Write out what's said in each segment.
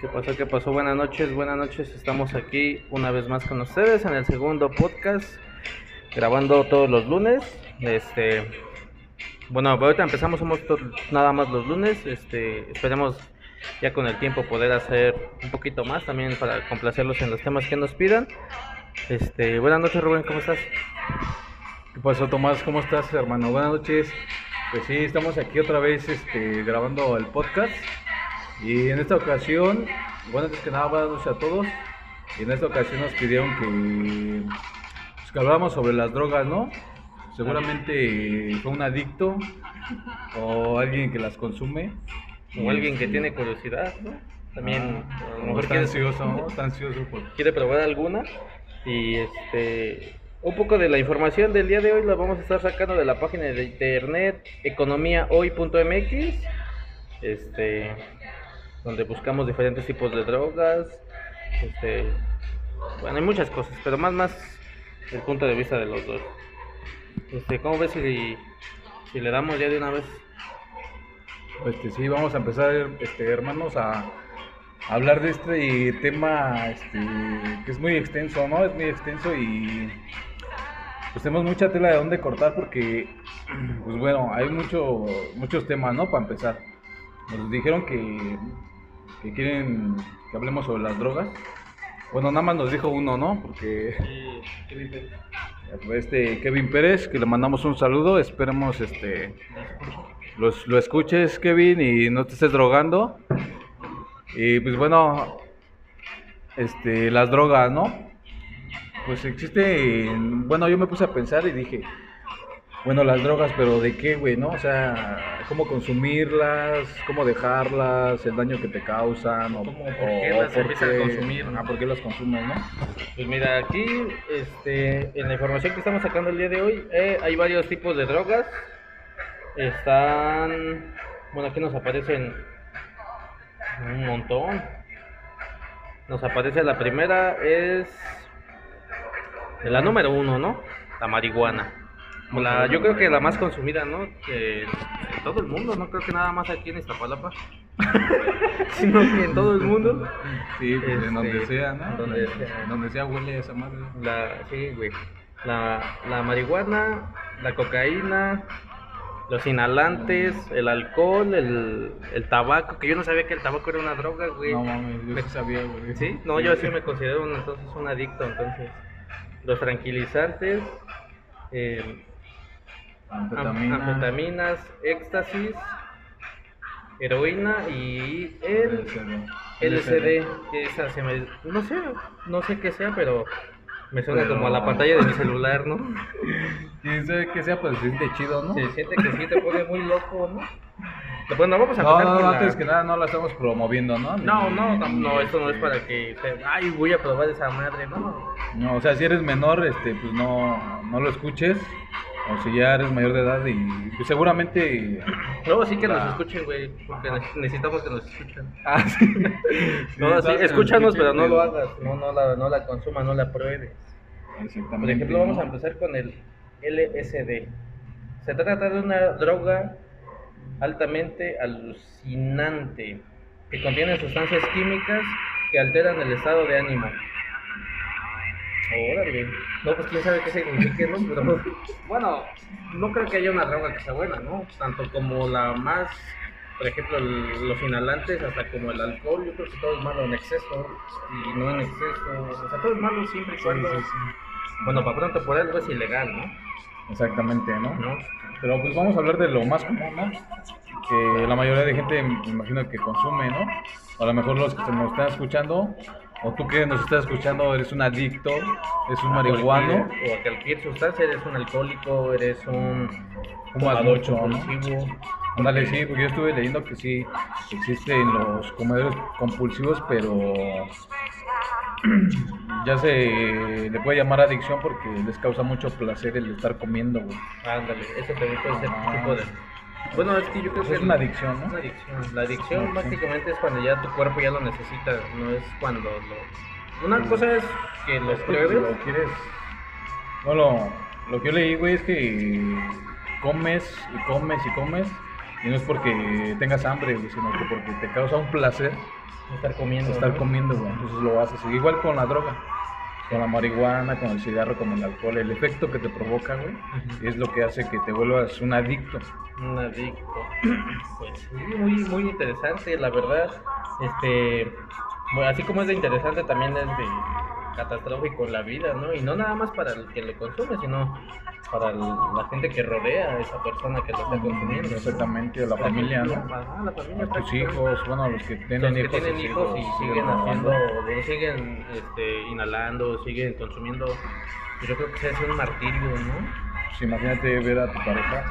¿Qué pasó? ¿Qué pasó? Buenas noches, buenas noches. Estamos aquí una vez más con ustedes en el segundo podcast, grabando todos los lunes. Este, bueno, ahorita empezamos, somos nada más los lunes. Este, esperemos ya con el tiempo poder hacer un poquito más también para complacerlos en los temas que nos pidan. Este, buenas noches, Rubén, ¿cómo estás? ¿Qué pasó, Tomás? ¿Cómo estás, hermano? Buenas noches. Pues sí, estamos aquí otra vez este, grabando el podcast. Y en esta ocasión, bueno, antes que nada, buenas noches a todos. Y en esta ocasión nos pidieron que, pues, que habláramos sobre las drogas, ¿no? Seguramente fue un adicto o alguien que las consume. O alguien que tiene curiosidad, ¿no? También, Ah, a lo o mejor está quiere- ansioso, ¿no? Está ansioso por... quiere probar alguna y este un poco de la información del día de hoy la vamos a estar sacando de la página de internet economiahoy.mx este donde buscamos diferentes tipos de drogas este bueno hay muchas cosas pero más más el punto de vista de los dos este cómo ves si si le damos ya de una vez Este, sí, vamos a empezar, este, hermanos, a hablar de este tema este, que es muy extenso, ¿no? Es muy extenso y pues tenemos mucha tela de dónde cortar porque, pues bueno, hay mucho, muchos temas, ¿no? Para empezar. Nos dijeron que, que quieren que hablemos sobre las drogas. Bueno, nada más nos dijo uno, ¿no? Porque este Kevin Pérez, que le mandamos un saludo, esperemos este los, lo escuches Kevin y no te estés drogando. Y pues bueno, este las drogas, ¿no? Pues existen, bueno, yo me puse a pensar y dije, bueno, las drogas, pero ¿de qué, güey, no? O sea, cómo consumirlas, cómo dejarlas, el daño que te causan o, ¿Cómo, por qué o las empiezas a consumir, no? Ah, ¿por qué las consumes, no? Pues mira, aquí este, en la información que estamos sacando el día de hoy eh, hay varios tipos de drogas. Están, bueno, aquí nos aparecen un montón. Nos aparece la primera, es la número uno, ¿no? La marihuana. La, yo creo que la más consumida, ¿no? Que en todo el mundo, no creo que nada más aquí en Iztapalapa, sino que en todo el mundo. Sí, pues, en donde Este, sea, ¿no? donde sea. En donde sea huele esa madre. La, sí, güey. La, la marihuana, la cocaína, los inhalantes, el alcohol, el, el tabaco, que yo no sabía que el tabaco era una droga, güey. No mames, yo sí sabía, güey. ¿Sí? No, yo sí me considero un, entonces un adicto, entonces. Los tranquilizantes, eh, Anfetamina. anfetaminas, éxtasis, heroína y el LCD, que esa se me... No sé, no sé qué sea, pero me suena Pero- como a la pantalla de mi celular, ¿no? Quién sabe qué sea, pues se siente chido, ¿no? Se siente que sí te pone muy loco, ¿no? Bueno, vamos a No, no, no, la- antes que nada no la estamos promoviendo, ¿no? No, Ni- no, no, no, esto no es para que... Ay, voy a probar esa madre, no. No, o sea, si eres menor, este, pues no, no lo escuches. O si ya eres mayor de edad y seguramente... Luego sí que nos Ah. escuchen, güey, porque ne- necesitamos que nos escuchen. Ah, sí. No, sí, escúchanos, nos pero no lo hagas, no, no la, no la consumas, no la pruebes. Exactamente. Por ejemplo, vamos a ¿no? empezar con el LSD. Se trata de una droga altamente alucinante que contiene sustancias químicas que alteran el estado de ánimo. Órale. No, pues quién sabe qué significa, ¿no? Pero bueno, no creo que haya una droga que sea buena, ¿no? Tanto como la más, por ejemplo, el- los inhalantes, hasta como el alcohol, yo creo que todo es malo en exceso y no en exceso. O sea, todo es malo siempre y Sí, cuando. sí, sí. Bueno, para pronto por algo es ilegal, ¿no? Exactamente, ¿no? ¿No? Pero pues vamos a hablar de lo más común, ¿no? Que la mayoría de gente me imagino que consume, ¿no? A lo mejor los que nos están escuchando, o tú que nos estás escuchando, eres un adicto, eres un marihuano. Cualquier- O a cualquier sustancia, eres un alcohólico, eres un fumador compulsivo. Ándale, sí, porque yo estuve leyendo que sí existen los comedores compulsivos, pero ya se le puede llamar adicción porque les causa mucho placer el estar comiendo, güey. Ándale, eso también puede ser Ah. tipo de... Bueno, es que yo creo Pues que... es una adicción, Es ¿no? una adicción. La adicción Sí. básicamente es cuando ya tu cuerpo ya lo necesita, no es cuando lo... Una cosa es que lo Es que si pruebes... lo quieres. Bueno, lo que yo leí, güey, es que comes y comes y comes Y no es porque tengas hambre, güey, sino que porque te causa un placer Estar comiendo. estar comiendo, güey. Entonces lo haces. Igual con la droga, con la marihuana, con el cigarro, con el alcohol. El efecto que te provoca, güey, es lo que hace que te vuelvas un adicto. Un adicto. Pues muy, muy interesante, la verdad. Este, bueno, así como es de interesante, también es de catastrófico en la vida, ¿no? Y no nada más para el que lo consume, sino para el- la gente que rodea a esa persona que lo está consumiendo. ¿no? Exactamente, a la familia, ¿no? Ajá, la familia. A tus hijos, bueno, a los que tienen Los que hijos. tienen sus hijos y siguen siguen haciendo, siguen este, inhalando, siguen consumiendo. Yo creo que se hace un martirio, ¿no? Pues imagínate ver a tu pareja,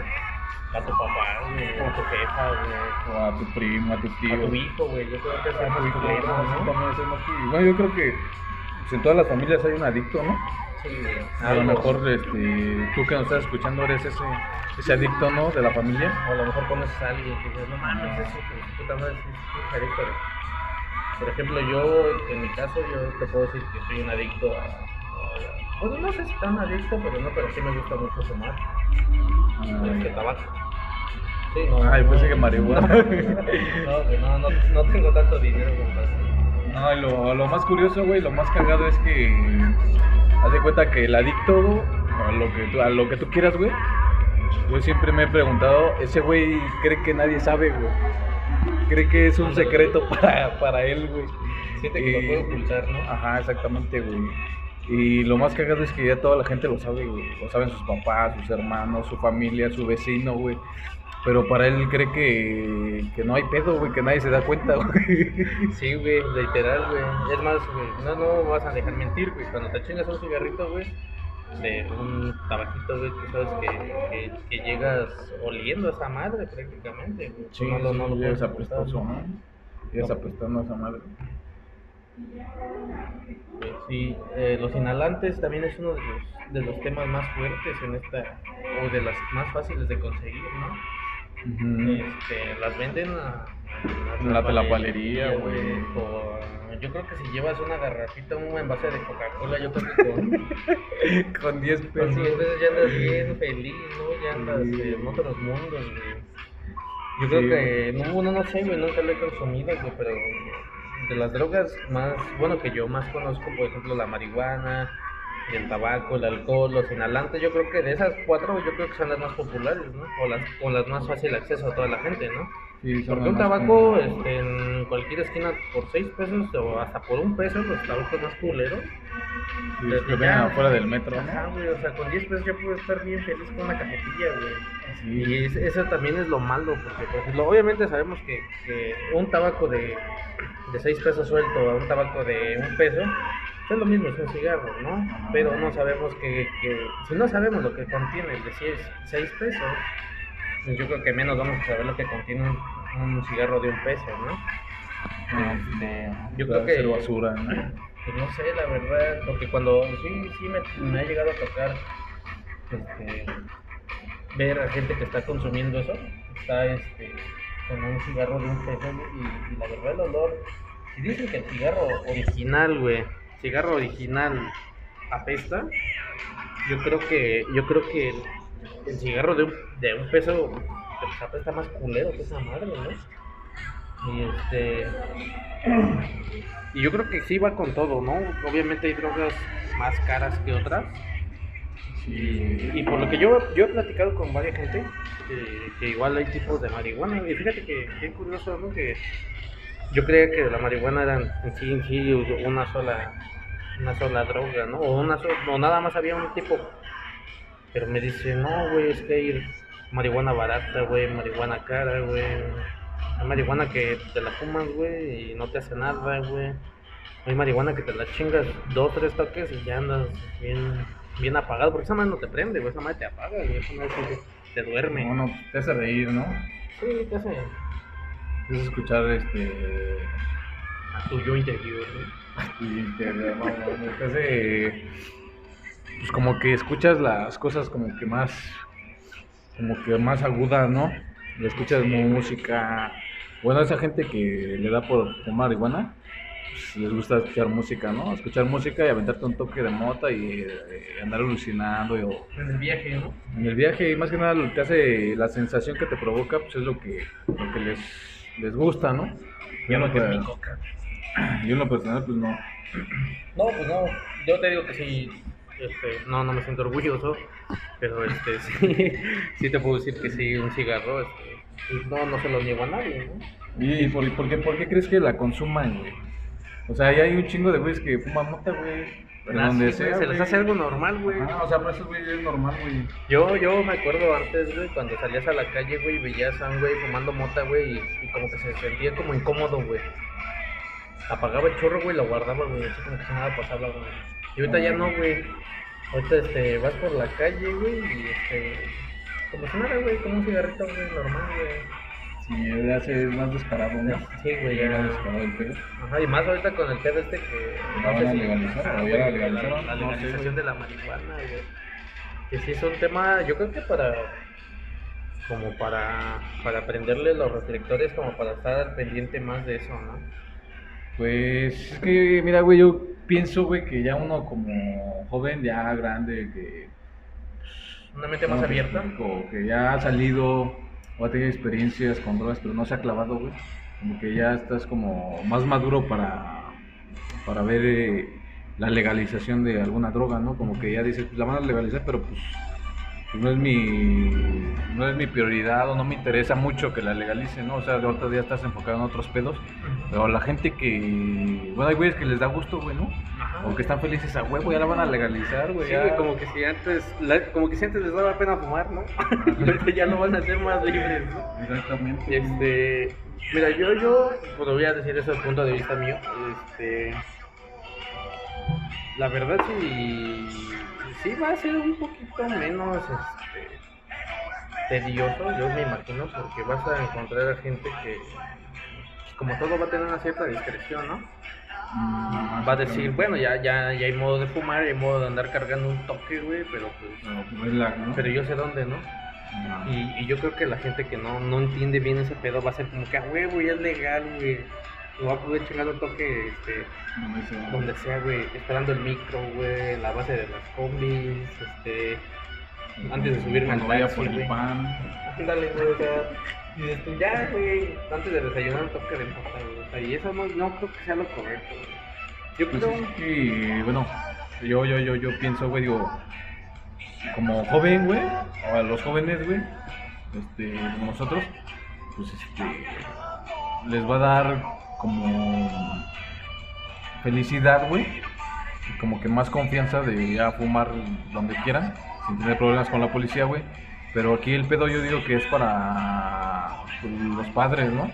A tu papá, güey, a tu jefa, güey. o a tu primo, a tu tío. A tu hijo, güey, yo creo que es más sí, ¿no? también es más que- Bueno, yo creo que pues, en todas las familias hay un adicto, ¿no? Sí. A lo mejor este, tú que nos estás escuchando eres ese, ese adicto, ¿no? De la familia. O a lo mejor conoces a alguien que dices, no mames, eso, que puta madre, es adicto. Por ejemplo, yo, en mi caso, yo te puedo decir que soy un adicto a... Bueno, no sé si tan adicto, pero no, pero sí me gusta mucho fumar. Este, tabaco. Sí, no. Ay, pensé que marihuana. No, no, no, no tengo tanto dinero como para. No, lo, lo más curioso, güey, lo más cagado es que haz de cuenta que el adicto a lo que tú, a lo que tú quieras, güey. Yo siempre me he preguntado, ese güey cree que nadie sabe, güey. Cree que es un secreto para, para él, güey. Siente que lo puede ocultar, ¿no? Ajá, exactamente, güey. Y lo más cagado es que ya toda la gente lo sabe, güey. Lo saben sus papás, sus hermanos, su familia, su vecino, güey. Pero para él cree que, que no hay pedo, güey, que nadie se da cuenta, güey. Sí, güey, literal, güey. Es más, güey, no, no vas a dejar mentir, güey. Cuando te chingas un cigarrito, güey, de un tabaquito, güey, tú sabes que, que, que llegas oliendo a esa madre prácticamente, güey. Sí, no, lo- no lo puedes apestoso, ¿no? Llegas apestando a esa madre. Sí, eh, los inhalantes también es uno de los, de los temas más fuertes en esta, o de las más fáciles de conseguir, ¿no? Este, las venden a, En la tlapalería, güey. Yo creo que si llevas una garrafita, un envase de Coca-Cola, yo creo que con, Con 10 con pesos. 10 veces ya andas bien feliz, ¿no? Ya andas Sí. en otros mundos, güey. Yo creo que, no sé, güey, nunca lo he consumido, güey, pero de las drogas más, bueno, que yo más conozco, por ejemplo, la marihuana, el tabaco, el alcohol, los inhalantes, yo creo que de esas cuatro, yo creo que son las más populares, ¿no? O las, o las más fácil acceso a toda la gente, ¿no? Sí, Porque un tabaco este, en cualquier esquina por 6 pesos o hasta por un peso, los tabacos más culeros. Sí, desde que vengan afuera del metro, Ajá, güey, o sea, con 10 pesos ya puedo estar bien feliz con una cajetilla, güey. Sí. Y es- eso también es lo malo, porque por ejemplo, obviamente sabemos que, que un tabaco de, de 6 pesos suelto a un tabaco de un peso es lo mismo, es un cigarro, ¿no? Pero no sabemos que, que si no sabemos lo que contiene el de 6 pesos, pues yo creo que menos vamos a saber lo que contiene un, un cigarro de un peso, ¿no? Este, yo creo que basura, ¿no? pues no sé, la verdad, porque cuando sí, sí me, me ha llegado a tocar este, ver a gente que está consumiendo eso, está este, con un cigarro de un peso y, y la verdad el olor, si dicen que el cigarro original, güey, cigarro original apesta, yo creo que, yo creo que el, el cigarro de un, de un peso pues, apesta más culero que esa madre, ¿no? Y este y yo creo que sí va con todo, ¿no? Obviamente hay drogas más caras que otras. Y, por lo que yo, yo he platicado con varias gente, que, que igual hay tipos de marihuana. Y fíjate que qué curioso, ¿no? Que yo creía que la marihuana era en sí, en sí una sola, una sola droga, ¿no? O, una so- o nada más había un tipo. Pero me dice, no, güey, es que hay marihuana barata, güey, marihuana cara, güey. Hay marihuana que te la fumas, güey, y no te hace nada, güey. Hay marihuana que te la chingas dos, tres toques y ya andas bien, bien apagado. Porque esa madre no te prende, güey, esa madre te apaga, güey, esa madre sí te duerme. Bueno, te hace reír, ¿no? Sí, te hace Es escuchar este. a tu yo interior, güey. Y no, no, te hace. Pues como que escuchas las cosas como que más. Como que más agudas, ¿no? Le escuchas Sí, música. Bueno, esa gente que le da por fumar marihuana, pues, les gusta escuchar música, ¿no? Escuchar música y aventarte un toque de mota y eh, andar alucinando. Y, o- En el viaje, ¿no? en el viaje, y más que nada, lo que hace, la sensación que te provoca, pues es lo que, lo que les, les gusta, ¿no? Yo no, que es mi coca. Yo en lo personal, pues no. No, pues no. Yo te digo que sí. Este, no, no me siento orgulloso. Pero este, sí, sí te puedo decir que sí, un cigarro. Este, pues no, no se lo niego a nadie, ¿no? ¿Y por, por qué, por qué crees que la consuman, güey? O sea, ya hay un chingo de güeyes que fuman mota, güey. Ah, donde sí, güey, sea, se les hace algo normal, güey. Ajá, o sea, para esos güeyes es normal, güey. Yo, yo me acuerdo antes, güey, cuando salías a la calle, güey, veías a un güey fumando mota, güey, y, y como que se sentía como incómodo, güey. Apagaba el chorro, güey, lo guardaba, güey, así como que si nada pasaba, güey. Y ahorita ya no, güey. Ahorita, este, vas por la calle, güey, y este, como si nada, güey, como un cigarrito, güey, normal, güey. Sí, se es más descarado, ¿no? Sí, güey, Ya era descarado el pedo. Ajá, y más ahorita con el pedo este que... ¿La van a si- legalizar? Ajá, ¿O ya la legalizaron? La, No sé, legalización de la marihuana, güey. Que sí es un tema, yo creo que para... Como para, para prenderle los reflectores, como para estar pendiente más de eso, ¿no? Pues es que, mira, güey, yo pienso, güey, que ya uno como joven, ya grande, que... Una mente más ¿cómo te abierta. explico? Que ya ha salido o ha tenido experiencias con drogas, pero no se ha clavado, güey. Como que ya estás como más maduro para, para ver eh, la legalización de alguna droga, ¿no? Como que ya dices, pues la van a legalizar, pero pues, pues no es mi no es mi prioridad o no me interesa mucho que la legalicen, ¿no? O sea, de ahorita ya estás enfocado en otros pedos, pero la gente que, bueno, hay güeyes que les da gusto, güey, ¿no? Ajá. O que están felices a huevo, ya la van a legalizar, güey. Sí, ya. como que si antes, la- como que si antes les daba pena fumar, ¿no? ahorita ya lo van a hacer más libres, ¿no? Exactamente. Este, mira, yo, yo, pues voy a decir eso desde el punto de vista mío. Este, la verdad sí, sí va a ser un poquito menos, este, tedioso, yo me imagino, porque vas a encontrar a gente que, como todo, va a tener una cierta discreción, ¿no? Mm, Va a decir, bueno, ya, ya, ya hay modo de fumar, hay modo de andar cargando un toque, güey, pero pues, No, relax, ¿no? pero yo sé dónde, ¿no? No. Y, y yo creo que la gente que no, no entiende bien ese pedo va a ser como que, a huevo, ya es legal, güey. Lo va a poder chingar un toque, este, ¿Dónde se va? donde sea, güey, esperando el micro, güey, en la base de las combis, este, antes de subirme al vaya taxi, por el güey. pan. ándale, güey, o sea, y tú, ya, güey, antes de desayunar un toque de güey, o sea, y eso no, no creo que sea lo correcto, güey. Yo Pues creo, es que, bueno, yo, yo, yo, yo pienso, güey, digo, como joven, güey, o a los jóvenes, güey, este, como nosotros, pues este, les va a dar como felicidad, güey, y como que más confianza de ya fumar donde quieran, sin tener problemas con la policía, güey. Pero aquí el pedo yo digo que es para pues, los padres, ¿no?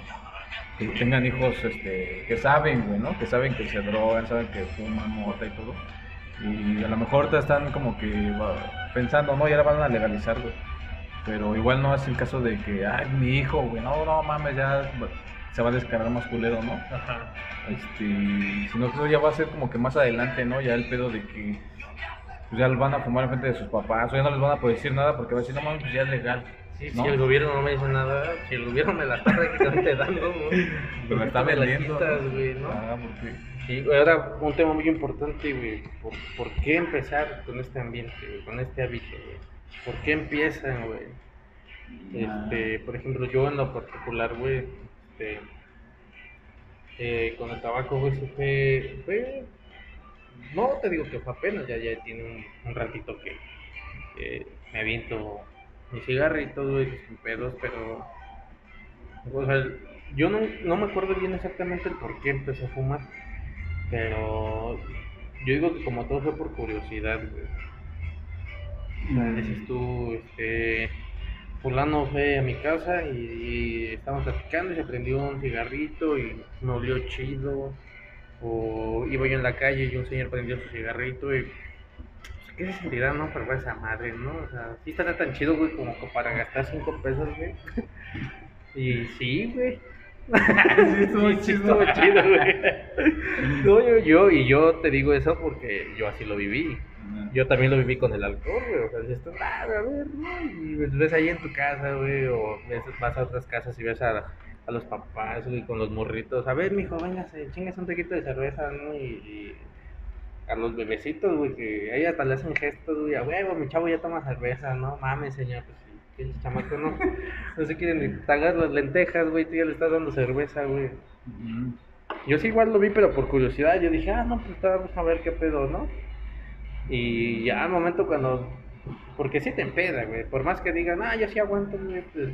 que tengan hijos este, que saben, güey, ¿no? Que saben que se drogan, saben que fuman mota y todo. Y a lo mejor ahorita están como que pensando, no, ya la van a legalizar, güey. Pero igual no es el caso de que, ay, mi hijo, güey, no, no mames, ya se va a descargar más culero, ¿no? ajá, Este, sino que eso ya va a ser como que más adelante, ¿no? Ya el pedo de que pues ya van a fumar enfrente de sus papás, o ya no les van a poder decir nada porque va a decir, no mames, pues ya es legal. sí, ¿no? si el gobierno no me dice nada, si el gobierno me la está prácticamente dando, ¿no? Pero está Me la vendiendo. güey, ¿no? Ah, porque... Sí, ahora un tema muy importante, güey. ¿Por, por qué empezar con este ambiente, güey? Con este hábito, güey? ¿Por qué empiezan, güey? Este, por ejemplo, yo en lo particular, güey, este, eh, con el tabaco, sí fue, fue- no te digo que fue apenas, ya, ya tiene un, un ratito que me aviento mi cigarrito, güey, sin pedos, pero, o sea, yo no, no me acuerdo bien exactamente el por qué empecé a fumar, pero yo digo que como todo fue por curiosidad, güey. Dices tú, este, fulano fue a mi casa y, y estábamos platicando y se prendió un cigarrito y me olió chido. O iba yo en la calle y un señor prendió su cigarrito y... pues, ¿Qué se sentirá, no? Probar esa madre, ¿no? O sea, sí estará tan chido, güey, como que para gastar cinco pesos, güey. Y sí, güey. Sí, estuvo sí chido. estuvo chido, güey. No, yo, yo, y yo te digo eso porque yo así lo viví. Yo también lo viví con el alcohol, güey. O sea, dices tú, ah, a ver, ¿no? Y pues ves ahí en tu casa, güey, o ves- vas a otras casas y ves a, a los papás, güey, con los morritos. A ver, mijo, véngase, chingas un tequito de cerveza, ¿no? Y, y a los bebecitos, güey, que ahí hasta le hacen gestos, güey, a huevo, mi chavo ya toma cerveza, ¿no? Mames, señor, pues sí, pinche chamaco, no. No se quieren ni tragar las lentejas, güey, tú ya le estás dando cerveza, güey. Yo sí igual lo vi, pero por curiosidad. Yo dije, ah, no, pues vamos a ver qué pedo, ¿no? Y ya al momento cuando. Porque sí te empeda, güey. Por más que digan, ah, yo sí aguanto, güey. Pues,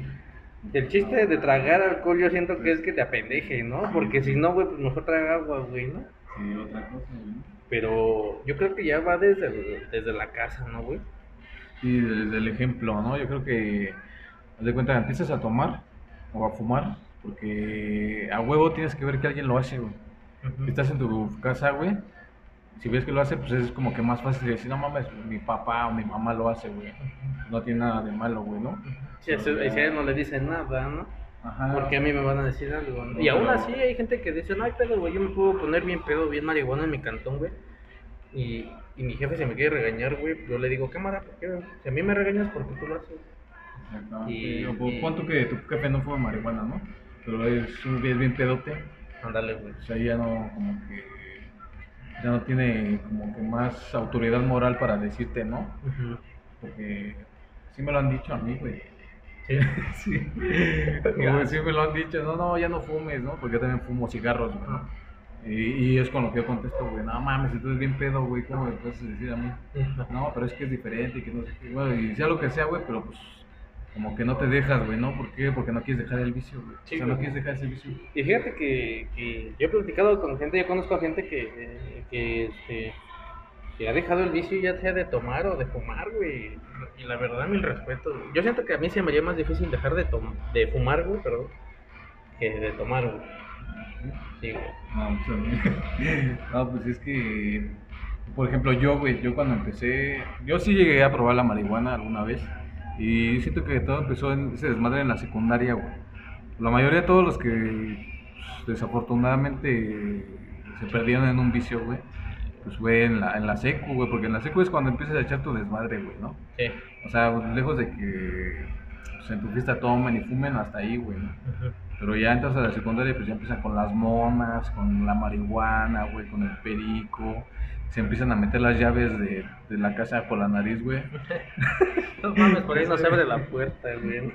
el chiste de tragar alcohol, yo siento que es que te apendeje, ¿no? Porque si no, güey, pues mejor traga agua, güey, ¿no? Sí, otra cosa, güey. Pero yo creo que ya va desde, el- desde la casa, ¿no, güey? Sí, desde el ejemplo, ¿no? Yo creo que, haz de cuenta, empiezas a tomar o a fumar, porque a huevo tienes que ver que alguien lo hace, güey. Si estás en tu casa, güey, si ves que lo hace, pues es como que más fácil decir, no mames, mi papá o mi mamá lo hace, güey. No tiene nada de malo, güey, ¿no? Sí, si a él no le dicen nada, ¿no? Ajá. Porque a mí me van a decir algo, ¿no? Y aún así hay gente que dice, no hay pedo, güey, yo me puedo poner bien pedo, bien marihuana en mi cantón, güey. Y, y mi jefe se me quiere regañar, güey, yo le digo, cámara, ¿por qué? Si a mí me regañas, ¿por qué tú lo haces? Exactamente. Y- pues, y- pon que tu jefe no fuma marihuana, ¿no? Pero es es bien pedote, Ándale, güey. o sea, ya no, como que, ya no tiene como que más autoridad moral para decirte, ¿no? Porque sí me lo han dicho a mí, güey. Sí. Sí. Como sí me lo han dicho, no, no, ya no fumes, ¿no? Porque yo también fumo cigarros, güey. ¿no? Y, y es con lo que yo contesto, güey, no mames, eres bien pedo, güey, ¿cómo me puedes decir a mí? No, pero es que es diferente y que no sé qué, güey, y sea lo que sea, güey, pero pues como que no te dejas, güey, ¿no? ¿Por qué? Porque no quieres dejar el vicio, güey. Sí, o sea, no quieres dejar ese vicio. Y fíjate que, que yo he platicado con gente, yo conozco a gente que, eh, que, este, que ha dejado el vicio ya sea de tomar o de fumar, güey. Y la verdad, mil respetos. Yo siento que a mí se me haría más difícil dejar de, de fumar, güey, perdón, que de tomar, güey. Sí, güey. No, pues, mí- no, pues es que, por ejemplo, yo, güey, yo cuando empecé, yo sí llegué a probar la marihuana alguna vez y siento que todo empezó en ese desmadre en la secundaria, güey. La mayoría de todos los que pues, desafortunadamente se perdieron en un vicio, güey, pues fue en la, en la secu, güey, porque en la secu es cuando empiezas a echar tu desmadre, güey, ¿no? Sí. O sea, lejos de que pues, en tu fiesta tomen y fumen hasta ahí, güey. Pero ya entras a la secundaria, pues ya empiezan con las monas, con la marihuana, güey, con el perico. Se empiezan a meter las llaves de, de la casa por la nariz, güey. No mames, por ahí no se abre la puerta, güey.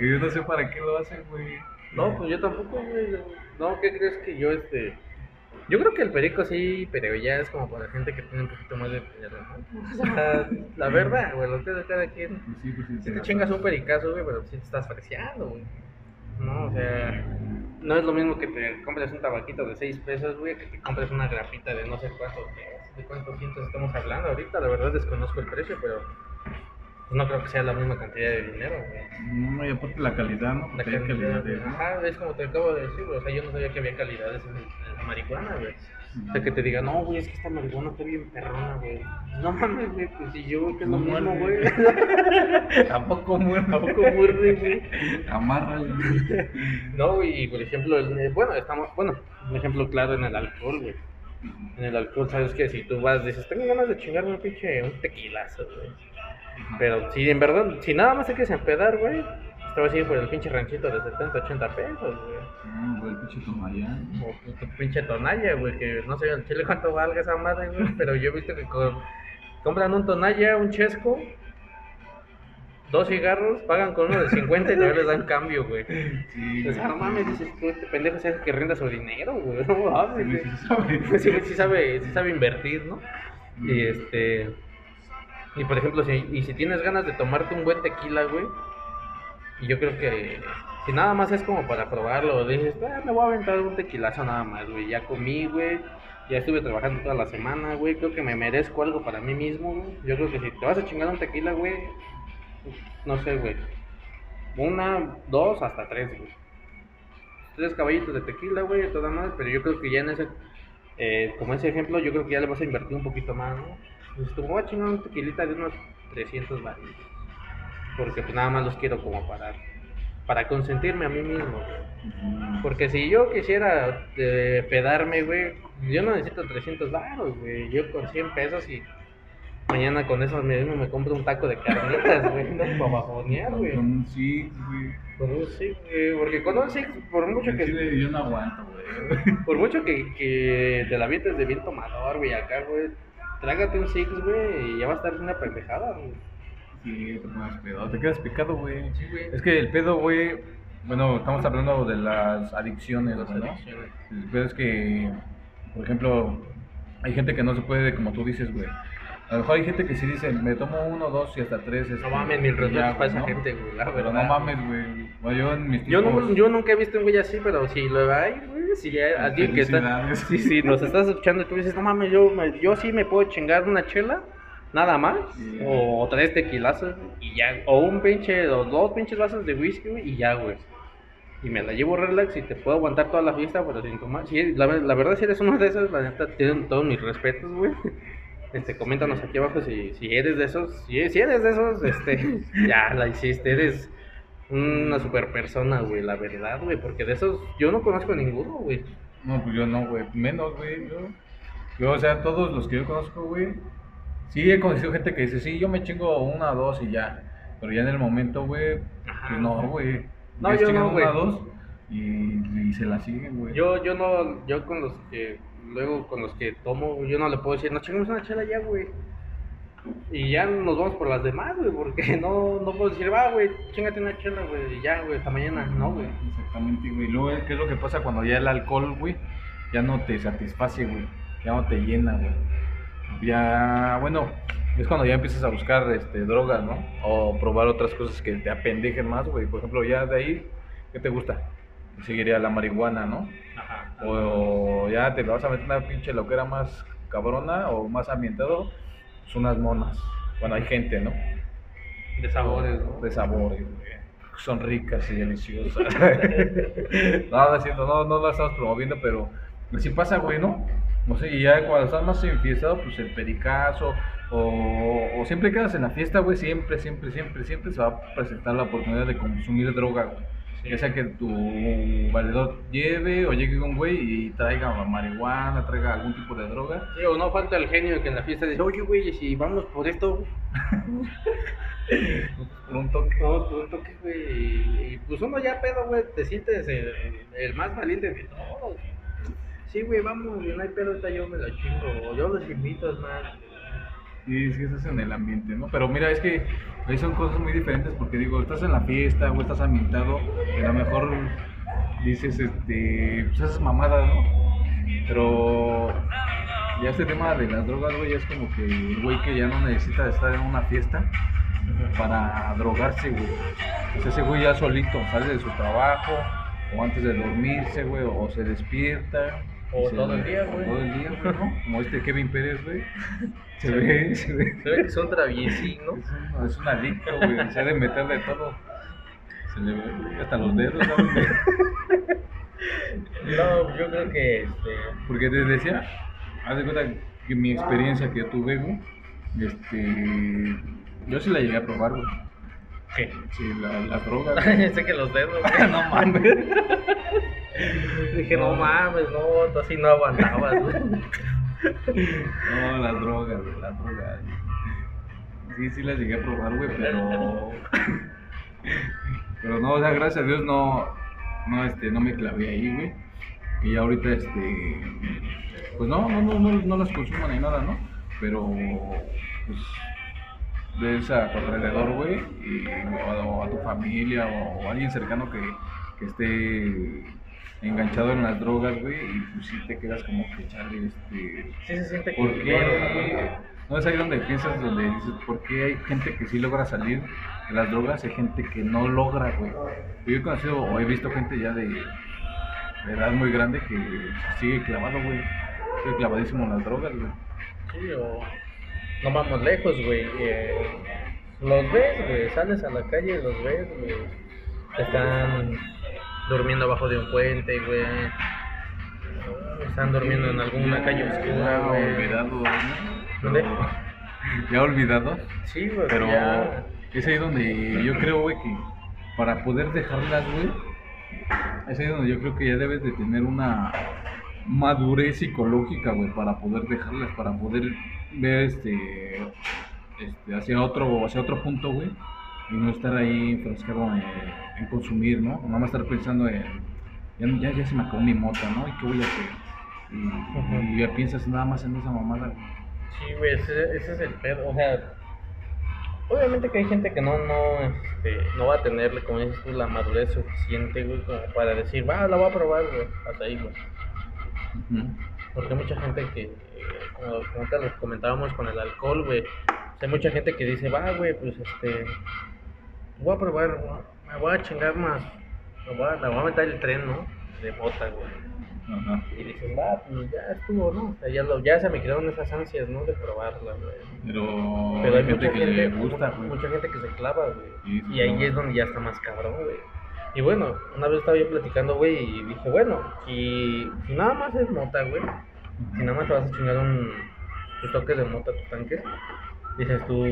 Y yo no sé para qué lo hacen, güey. No, pues yo tampoco, güey. No, ¿qué crees que yo, este... Yo creo que el perico sí, pero ya es como para gente que tiene un poquito más de dinero, ¿no? O sea, la verdad, güey, lo que es de cada quien. Sí, pues sí. Si te chingas un pericazo, güey, pero sí te estás freciando, güey. No, o sea, no es lo mismo que te compres un tabaquito de 6 pesos, güey, que te compres una grapita de no sé cuántos, de cuántos cientos estamos hablando ahorita. La verdad desconozco el precio, pero pues, no creo que sea la misma cantidad de dinero, güey. No, y aparte la calidad, ¿no? La Porque calidad, ¿no? ajá, es como te acabo de decir, güey, o sea, yo no sabía que había calidades en, en la marihuana, güey. O sea, que te diga, no, güey, es que esta marihuana está bien perrona, güey. No mames, güey, pues si yo, que es lo No mismo, güey. Tampoco muerde. Tampoco muerde, güey. Amárrale. No, güey, y por ejemplo, el- eh, bueno, estamos, bueno, un ejemplo claro en el alcohol, güey. En el alcohol, sabes que si tú vas, dices, tengo ganas de chingarme un pinche, un tequilazo, güey. Pero si en verdad, si nada más te quieres empedar, güey, te vas a ir por el pinche ranchito de 70, 80 pesos, güey. Mm, güey, el pinche tomayán. O tu pinche tonalla, güey, que no sé al chile cuánto valga esa madre, güey, pero yo he visto que con- compran un tonalla, un chesco, dos cigarros, pagan con uno de 50 y todavía les dan cambio, güey. Sí, O sea, no mames, dices, tú, este pendejo se hace que rinda su dinero, güey, no mames, Sí, sí sabe. Sí, sí sabe, sí sabe invertir, ¿no? Y este. Y por ejemplo, si, y si tienes ganas de tomarte un buen tequila, güey. Y yo creo que si nada más es como para probarlo, dices, ah, me voy a aventar un tequilazo nada más, güey. Ya comí, güey. Ya estuve trabajando toda la semana, güey. Creo que me merezco algo para mí mismo, güey. Yo creo que si te vas a chingar un tequila, güey. No sé, güey. Una, dos, hasta tres, güey. Tres caballitos de tequila, güey, toda madre. Pero yo creo que ya en ese eh, como ese ejemplo, yo creo que ya le vas a invertir un poquito más, ¿no? Pues tú voy a chingar una tequilita de unos 300 baros. Porque pues nada más los quiero como para, para consentirme a mí mismo, güey. Porque si yo quisiera eh, pedarme, güey, yo no necesito 300 baros, güey. Yo con 100 pesos y Mañana con eso mismo me compro un taco de carnitas, güey, no para bajonear, güey. Con un Six, güey. Con un Six, güey, porque con un Six, por mucho que... Yo no aguanto, güey. Por mucho que, que te la vientes de bien tomador, güey, acá, güey, trágate un Six, güey, y ya va a estar una pendejada, güey. Sí, te pones pedo. Te quedas picado, güey. Sí, güey. Es que el pedo, güey. Bueno, estamos hablando de las adicciones, Las ¿no? adicciones. El pedo es que, por ejemplo, hay gente que no se puede, como tú dices, güey. A lo mejor hay gente que sí dice, me tomo uno, dos y hasta tres. No este, mames, mil y respetos ya, para esa ¿no? gente, güey, la Pero verdad. no mames, güey. Bueno, yo en mis Yo, no, yo nunca he visto un güey así, pero si lo hay, güey, si hay alguien que está... Felicidades. Sí, sí, nos estás escuchando y tú dices, no mames, yo, me- yo sí me puedo chingar una chela, nada más, Sí. o tres tequilazos, y ya, o un pinche, o dos pinches vasos de whisky, güey, y ya, güey. Y me la llevo relax y te puedo aguantar toda la fiesta, pero sin tomar. Eres- la, la verdad, si eres uno de esos, la neta, tienen todos mis respetos, güey. Este, coméntanos aquí abajo si, si eres de esos. Si, si eres de esos, este, ya la hiciste. Eres una super persona, güey, la verdad, güey. Porque de esos yo no conozco a ninguno, güey. No, pues yo no, güey. Menos, güey. Yo, yo, o sea, todos los que yo conozco, güey. Sí, he conocido gente que dice, sí, yo me chingo una, dos y ya. Pero ya en el momento, güey, pues no, güey. No, yo no, güey. Una, dos y, y se la siguen, güey. Yo, yo no, yo con los que, luego con los que tomo, yo no le puedo decir, no chingamos una chela ya, güey. Y ya nos vamos por las demás, güey, porque no, no puedo decir, va, güey, chingate una chela, güey, y ya, güey, hasta mañana, no, güey. Exactamente, güey. Luego, ¿qué es lo que pasa cuando ya el alcohol, güey, ya no te satisface, güey? Ya no te llena, güey. Ya, bueno, es cuando ya empiezas a buscar este, drogas, ¿no? O probar otras cosas que te apendejen más, güey. Por ejemplo, ya de ahí, ¿qué te gusta? Seguiría la marihuana, ¿no? Ajá. O ya te vas a meter una pinche loquera más cabrona o más ambientado, pues unas monas. Bueno, hay gente, ¿no? De sabores, ¿no? De sabores, güey. Son ricas y deliciosas. no, no es cierto, no, no las estamos promoviendo, pero sí pasa, güey, ¿no? No sé, y ya cuando estás más enfiestado, pues el pericazo, o, o siempre quedas en la fiesta, güey, siempre, siempre, siempre, siempre se va a presentar la oportunidad de consumir droga, güey. Sí. Ya sea que tu valedor lleve o llegue un güey y traiga marihuana, traiga algún tipo de droga. Sí, o no falta el genio que en la fiesta dice, oye, güey, si vamos por esto, Por un toque. vamos por un toque, güey. Y, y, pues uno ya pedo, güey, te sientes el, el más valiente de todos. Sí, güey, vamos, no hay pedo, ahorita yo me la chingo, o yo los invito, es más. Sí, sí, estás en el ambiente, ¿no? Pero mira, es que ahí son cosas muy diferentes porque digo, estás en la fiesta o estás ambientado y a lo mejor dices, este, pues haces mamadas, ¿no? Pero ya este tema de las drogas, güey, es como que el güey que ya no necesita estar en una fiesta para drogarse, güey. Sea, ese güey ya solito sale de su trabajo o antes de dormirse, güey, o se despierta. O todo el día, güey. Todo el día, güey, ¿no? Como este Kevin Pérez, güey. Se ve, se ve. Se ve que son traviesí, ¿no? Es un, es un adicto, güey. Se ha de meter de todo. Se le ve hasta los dedos, ¿sabes? No, yo creo que este. Porque te decía, haz de cuenta que mi experiencia que yo tuve, güey, este. Yo sí la llegué a probar, güey. ¿Qué? Sí, la, la droga, sé que los dedos, güey. no mames. Dije, no mames, no, tú así no aguantabas, güey. No, las drogas, güey, las drogas. Sí, sí las llegué a probar, güey, pero. Pero no, o sea, gracias a Dios no. No, este, no me clavé ahí, güey. Y ahorita, este. Pues no, no, no, no, no las consumo ni nada, ¿no? Pero. Pues. Ves a tu alrededor, güey, y, o a, tu familia o, o alguien cercano que, que esté enganchado en las drogas, güey, y pues sí te quedas como que, chale, este. Sí se siente ¿Por culero, qué? No es ahí donde piensas, donde dices, ¿por qué hay gente que sí logra salir de las drogas y hay gente que no logra, güey? Yo he conocido o he visto gente ya de, de edad muy grande que sigue clavado, güey. Sigue clavadísimo en las drogas, güey. Sí, o no vamos lejos, güey. eh, los ves, güey. Sales a la calle y los ves, güey. Están durmiendo abajo de un puente, güey. Están durmiendo en alguna calle oscura, Ya güey. ¿Dónde? Ya olvidado. Sí, güey. Pero ya. es ahí donde yo creo, güey, que para poder dejarlas, güey, es ahí donde yo creo que ya debes de tener una madurez psicológica, güey, para poder dejarlas, para poder ver este, este, hacia otro, hacia otro punto, güey, y no estar ahí enfrascado en, en consumir, ¿no? No más estar pensando en, ya, ya, ya se me acabó mi mota, ¿no? ¿Y qué voy a hacer? Y, ya piensas nada más en esa mamada, güey. Sí, güey, ese, ese es el pedo. O sea, obviamente que hay gente que no, no, este, no va a tenerle, como dices tú, la madurez suficiente, güey, como para decir, va, la voy a probar, güey, hasta ahí, güey. Porque hay mucha gente que, eh, como, como te lo comentábamos con el alcohol, güey, o sea, hay mucha gente que dice, va, güey, pues este, voy a probar, me voy a chingar más, me voy a, voy a meter el tren, ¿no? De mota, güey. Ajá. Y dices, va, pues ya estuvo, ¿no? O sea, ya, lo, ya se me quedaron esas ansias, ¿no? De probarla, güey. Pero, Pero hay hay gente mucha que gente, le gusta, güey. mucha gente que se clava, güey. Sí, sí, y ahí no. es donde ya está más cabrón, güey. Y bueno, una vez estaba yo platicando, güey, y dije, bueno, si, si nada más es mota, güey, si nada más te vas a chingar un, tus toques de mota, tus tanques, dices tú,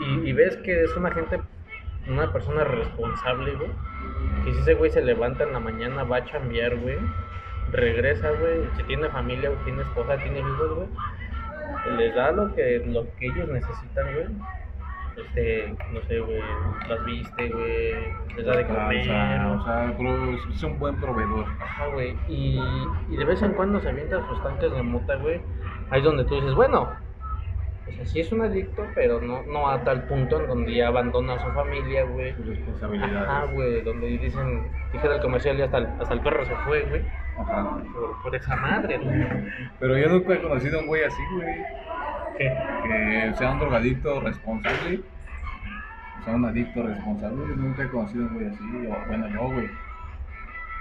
y, y ves que es una gente, una persona responsable, güey, que si ese güey se levanta en la mañana, va a chambear, güey, regresa, güey, si tiene familia, o tiene esposa, tiene hijos, güey, les da lo que, lo que ellos necesitan, güey. Este, no sé, güey, las viste, güey, les da de comer. O sea, es un buen proveedor. Ajá, güey. Y, y de vez en cuando se avientan sus tanques de mota, güey. Ahí es donde tú dices, bueno, o sea, sí es un adicto, pero no, no a tal punto en donde ya abandona a su familia, güey. Sus responsabilidades. Ajá, güey, donde dicen, dijera el comercial, ya hasta el, hasta el perro se fue, güey. Ajá. Por, por esa madre, güey. Pero yo nunca he conocido a un güey así, güey. ¿Qué? Que sea un drogadicto responsable. O sea, un adicto responsable. Nunca he conocido a un güey así. O, bueno, yo, güey.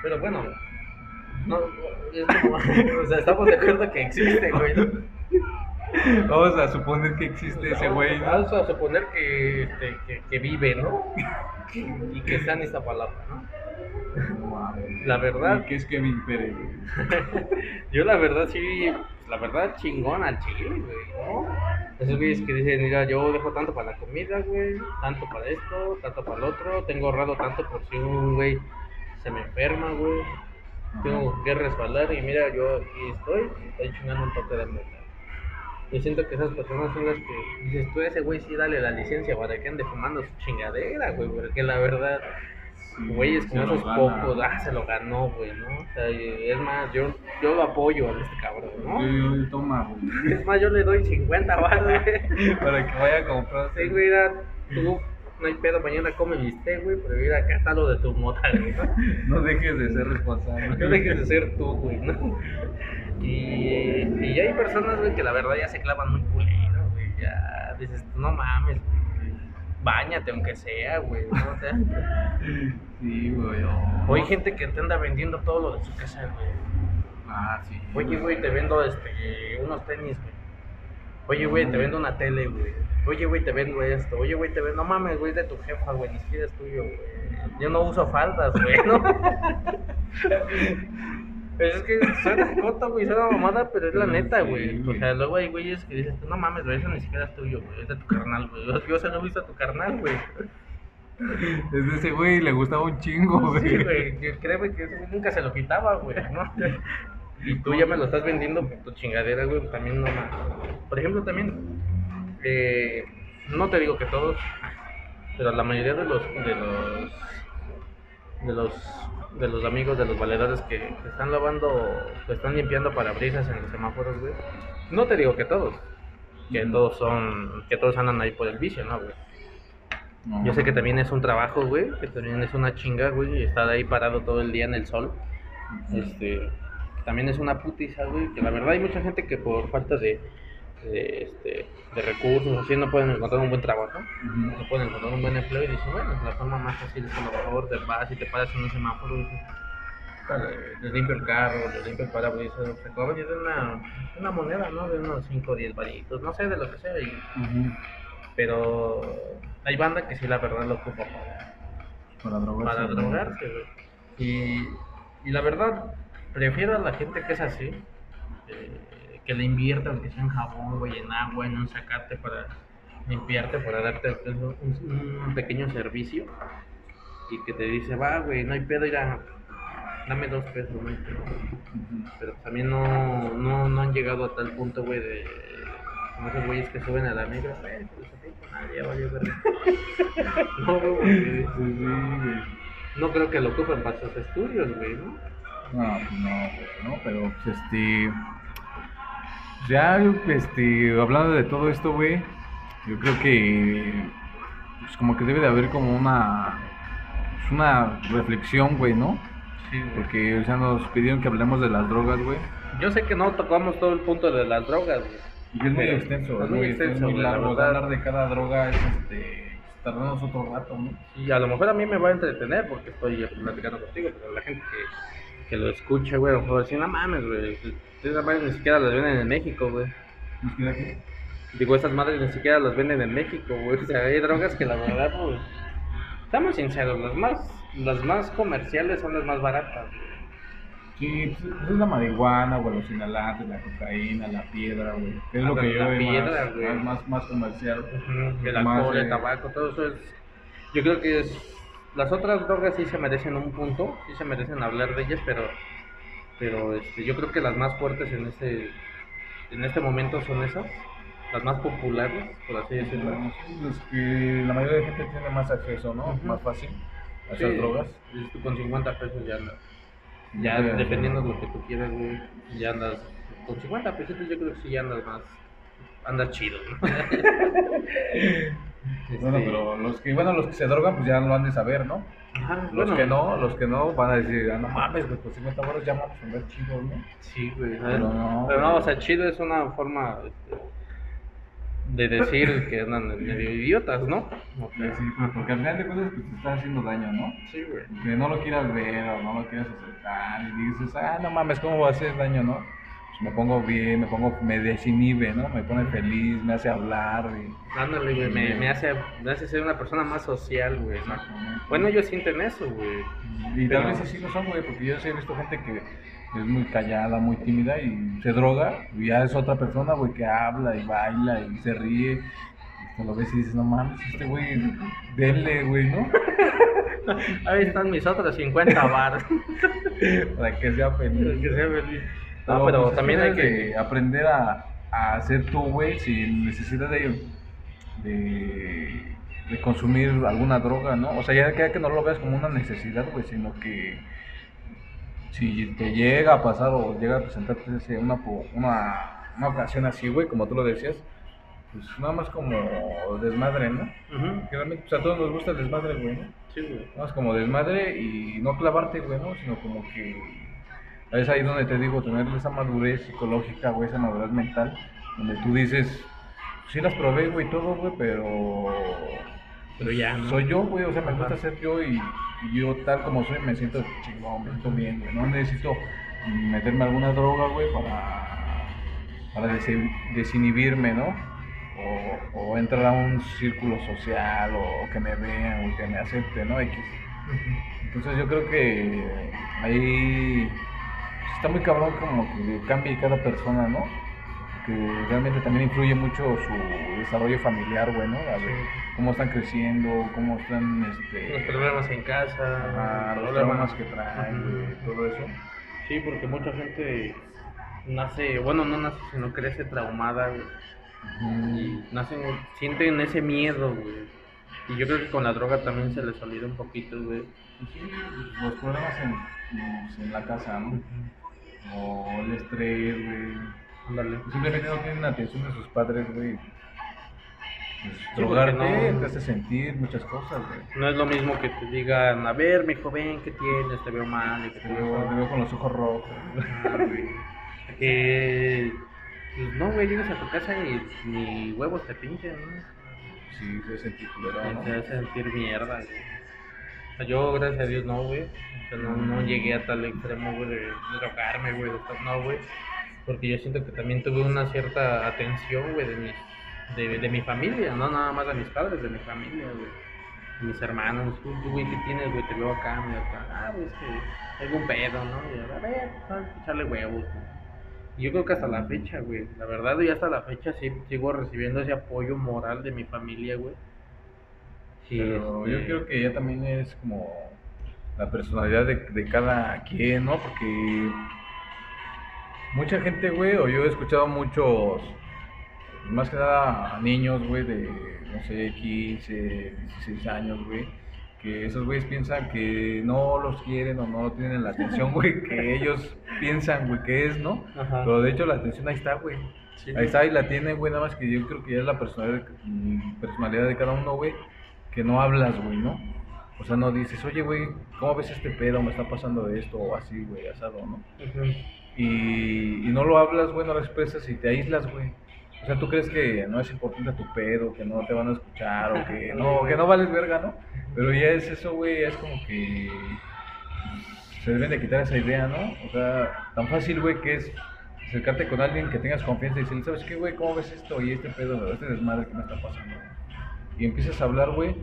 Pero bueno, no, es como, o sea, estamos de acuerdo que existe, güey, ¿no? Vamos a suponer que existe ese güey. ¿no? Vamos a suponer que, este, que, que vive, ¿no? Y que está en esta palabra, ¿no? La verdad- ¿Y ¿Qué es Kevin Pérez? Yo la verdad sí, la verdad chingón al chile, güey, ¿no? Esos güeyes que dicen, mira, yo dejo tanto para la comida, güey, tanto para esto, tanto para el otro, tengo ahorrado tanto por si un güey se me enferma, güey, tengo que resbalar y mira, yo aquí estoy, estoy chingando un toque de mota. Yo siento que esas personas son las que dices, tú ese güey sí dale la licencia para que ande fumando su chingadera, güey, porque la verdad, güeyes como Se lo esos pocos, ah, se lo ganó, güey, ¿no? O sea, y es más, yo, yo lo apoyo a este cabrón, ¿no? Yo, toma, güey. Es más, yo le doy 50 baros, güey. Para que vaya a comprar. Sí, güey, tú, no hay pedo, mañana come bistec, güey, pero mira, acá está lo de tu mota, güey, ¿no? No dejes de ser responsable. No dejes de ser tú, güey, ¿no? Y, y hay personas, güey, que la verdad ya se clavan muy culero, güey. Ya dices, no mames, güey. Báñate aunque sea, güey, ¿no? O sea, Sí, güey. o hay gente que te anda vendiendo todo lo de su casa, güey. Ah, sí. Oye, güey, te vendo este, unos tenis, güey. Oye, güey, te vendo una tele, güey. Oye, güey, te vendo esto. Oye, güey, te vendo. No mames, güey, es de tu jefa, güey. Ni siquiera es tuyo, güey. Yo no uso faldas, güey, ¿no? Pero es que suena cota, güey, suena mamada, pero es la Pero neta, güey. O sea, luego hay güeyes que dices, no mames, güey, eso ni siquiera es tuyo, güey. Es de tu carnal, güey. Yo- se lo he visto a tu carnal, güey. Desde ese güey le gustaba un chingo, güey. Sí, güey. que Créeme que ese güey nunca se lo quitaba, güey, ¿no? Y tú ya me lo estás vendiendo por tu chingadera, güey. También no mames. Por ejemplo, también, eh, no te digo que todos, pero la mayoría de los, de los, de los, de los amigos de los valedores que, que están lavando, que están limpiando parabrisas en los semáforos, güey. No te digo que todos, que todos son, que todos andan ahí por el vicio, ¿no, güey? No. Yo sé que también es un trabajo, güey, que también es una chinga, güey, y estar ahí parado todo el día en el sol. Este, también es una putiza, güey, que la verdad hay mucha gente que por falta de, de, este, de recursos, así no pueden encontrar un buen trabajo, no pueden encontrar un buen empleo y dicen, bueno, la forma más fácil es a lo mejor te vas y te paras en un semáforo y les limpio el carro, les limpio el parabrisas, te cobran y de una, una moneda, ¿no? De unos 5 o 10 varitos, no sé, de lo que sea, y- pero hay banda que sí la verdad lo ocupa para Para drogarse. Y, y la verdad, prefiero a la gente que es así, eh, que le invierta, aunque sea en jabón, güey, en agua, en un sacate para limpiarte, para darte un, pequeño servicio. Y que te dice, va, güey, no hay pedo, ya, dame dos pesos, no. Pero también no, no, no han llegado a tal punto, güey, de, Como esos güeyes que suben a la negra, güey, pues nadie, valió verga. No, güey. Sí, güey. No creo que lo ocupen para sus estudios, güey, ¿no? No, pues no, no, pero pues este. Ya, este, hablando de todo esto, güey, yo creo que. Pues como que debe de haber como una. Pues una reflexión, güey, ¿no? Sí, Porque, o sea, nos pidieron que hablemos de las drogas, güey. Yo sé que no tocamos todo el punto de las drogas, güey. Y es muy Eh, extenso, es muy extenso, es muy güey, la. Hablar de cada droga es este. Tardarnos otro rato, ¿no? Y a lo mejor a mí me va a entretener porque estoy platicando contigo, pero la gente que, que lo escucha, güey, a lo mejor decir, no mames, güey, esas madres ni siquiera las venden en México, güey. Digo, esas madres ni siquiera las venden en México, güey. O sea, hay drogas que la verdad, pues, estamos sinceros, las más, las más comerciales son las más baratas, güey. Sí, pues, pues es la marihuana, güey, los inhalantes, la cocaína, la piedra, güey. Que es Ah, lo que la yo veo piedra, más, güey. más, más, más comercial. Ujú, El alcohol, eh, el tabaco, todo eso es. Yo creo que es. Las otras drogas sí se merecen un punto, sí se merecen hablar de ellas, pero. Pero este, yo creo que las más fuertes en este. En este momento son esas, las más populares, por así decirlo. Los que la mayoría de gente tiene más acceso, ¿no? Más fácil a esas Sí, drogas. tú, con 50 pesos ya andas. Ya, dependiendo de lo que tú quieras, güey, ya andas. Con 50 pesos yo creo que sí ya andas más. Andas chido, ¿no? Bueno, Este, pero los que, bueno, los que se drogan, pues ya lo han de saber, ¿no? Ajá, Los bueno, que no, los que no van a decir, ah, no mames, güey, pues 50 baros ya vamos a andar chidos, ¿no? Sí, güey. Pero no, Pero no, güey. o sea, chido es una forma de decir que andan medio idiotas, ¿no? O Sí, pues, porque al final de cuentas pues, te estás haciendo daño, ¿no? sí, güey. Que no lo quieras ver o no lo quieras acercar y dices, ah, no mames, ¿cómo va a hacer daño, no? Pues me pongo bien, me pongo, me desinhibe, ¿no? Me pone feliz, me hace hablar y... Ándale, güey, me, me hace, me hace ser una persona más social, güey. ¿no? Bueno, ellos sienten eso, güey. Y Pero- tal vez así lo son, güey, porque yo sí he visto gente que es muy callada, muy tímida y se droga y ya es otra persona, güey, que habla y baila y se ríe. Y te lo ves y dices, no mames, este güey, denle, güey, ¿no? Ahí están mis otros 50 baros. Para que sea feliz. que sea feliz. No, pero también hay que... de aprender a, a ser tú, güey, sin necesidad de, de, de consumir alguna droga, ¿no? O sea, ya que, que no lo veas como una necesidad, güey, sino que si te llega a pasar o llega a presentarte ese- una, una, una ocasión así, güey, como tú lo decías, pues nada más como desmadre, ¿no? Ujú, Que realmente, pues a todos nos gusta el desmadre, güey, ¿no? Sí, güey. Nada más como desmadre y no clavarte, güey, ¿no? Sino como que es ahí donde te digo, tener esa madurez psicológica, güey, esa madurez mental, donde tú dices, sí las probé, güey, todo, güey, pero... Pero ya, ¿no? Soy yo, güey, o sea, me Ajá. gusta ser yo y, y yo tal como soy me siento chingón, me siento bien, güey. No necesito meterme alguna droga, güey, para, para desi- desinhibirme, ¿no? O, o entrar a un círculo social o que me vean o que me acepten, ¿no? X. Entonces yo creo que ahí está muy cabrón como que cambie cada persona, ¿no? Que realmente también influye mucho su desarrollo familiar, güey, ¿no? A ver cómo están creciendo, cómo están, Los este, problemas en casa, ajá, los problemas- que traen, todo eso. Sí, porque mucha gente nace, bueno, no nace, sino crece traumada, güey. Y nacen, sienten ese miedo, güey. Y yo creo que con la droga también se les olvida un poquito, güey. Pues los problemas en, pues, en la casa, ¿no? O el estrés, güey. Ándale. Simplemente no tienen atención de sus padres, güey. Pues, drogarte no- te hace sentir muchas cosas, güey. No es lo mismo que te digan, a ver, mi joven, ¿qué tienes? Te veo mal. Te te veo, te veo... con los ojos rojos. Ajá, güey. Que... pues, no, güey, llegas a tu casa y ni huevos te pinchen, ¿no? Sí, se sentir culero, ¿no? Te hace sentir mierda, güey. Yo, gracias a Dios, no, güey. O sea, no, no llegué a tal extremo, güey, de, drogarme, güey, no, güey. Porque yo siento que también tuve una cierta atención, güey, de, mis, de, de mi familia, no nada más de mis padres, de mi familia, güey. Mis hermanos, "Uy, güey, ¿qué tienes, güey? Te veo acá, mira acá. Ah, güey, es que tengo un pedo, ¿no? Y a ver, pues, echarle huevos, güey. Y Yo creo que hasta la fecha, güey. La verdad, y hasta la fecha sí sigo recibiendo ese apoyo moral de mi familia, güey. Sí, Pero este, yo creo que ya también es como la personalidad de, de cada quien, ¿no? Porque mucha gente, güey, o yo he escuchado muchos más que nada niños, güey, de, no sé, 15, 16 años, güey, que esos güeyes piensan que no los quieren o no tienen la atención, güey, que ellos piensan, güey, que es, ¿no? Ajá. Pero de hecho la atención ahí está, güey. Sí, Ahí está y la tiene, güey, nada más que yo creo que ya es la personalidad, mm, personalidad de cada uno, güey, que no hablas, güey, ¿no? O sea, no dices, oye, güey, ¿cómo ves este pedo? Me está pasando esto o así, güey, asado, ¿no? Y, y no lo hablas, güey, no lo expresas y te aíslas, güey. O sea, tú crees que no es importante tu pedo, que no te van a escuchar o que no, que no vales verga, ¿no? Pero ya es eso, güey, es como que se deben de quitar esa idea, ¿no? O sea, tan fácil, güey, que es acercarte con alguien que tengas confianza y decirle, ¿sabes qué, güey? ¿Cómo ves esto? Y este pedo, este desmadre que me está pasando. Y empiezas a hablar, güey,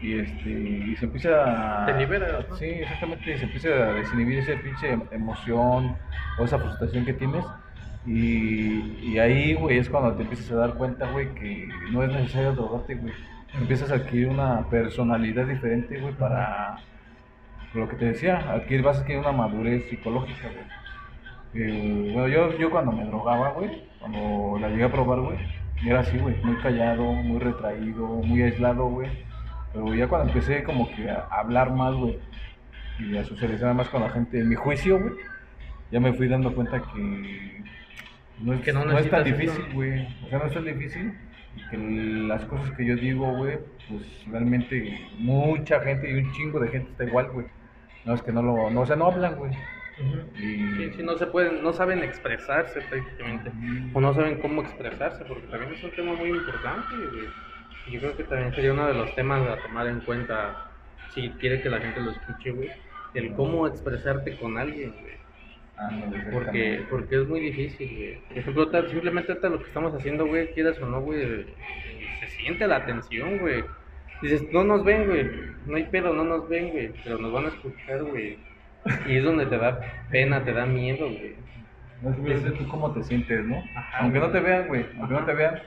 y este y se empieza a... Te liberas, ¿no? Sí, exactamente, se empieza a desinhibir esa pinche emoción o esa frustración que tienes. Y, y ahí, güey, es cuando te empiezas a dar cuenta, güey, que no es necesario drogarte, güey. Empiezas a adquirir una personalidad diferente, güey, para lo que te decía, adquirir, vas a adquirir una madurez psicológica, güey. Eh, bueno, yo, yo cuando me drogaba, güey, cuando la llegué a probar, güey, era así, güey, muy callado, muy retraído, muy aislado, güey. Pero ya cuando empecé como que a hablar más, güey, y a socializar más con la gente, en mi juicio, güey, ya me fui dando cuenta que no es, Que no no es tan difícil, güey. O sea, no es tan difícil. Y que las cosas que yo digo, güey, pues realmente mucha gente y un chingo de gente está igual, güey. No es que no lo, no, o sea, no hablan, güey. Y- Sí, sí, no se pueden, no saben expresarse prácticamente. O no saben cómo expresarse, porque también es un tema muy importante. Y yo creo que también sería uno de los temas a tomar en cuenta, si quiere que la gente lo escuche, güey. El cómo expresarte con alguien, güey. Porque, porque es muy difícil, güey. Por ejemplo, simplemente lo que estamos haciendo, güey, quieras o no, güey, se siente la atención, güey. Dices, no nos ven, güey, no hay pedo, no nos ven, güey, pero nos van a escuchar, güey. Y es donde te da pena, te da miedo, güey. No es ver tú cómo te sientes, ¿no? Ajá, aunque no te vean, güey, aunque no te vean,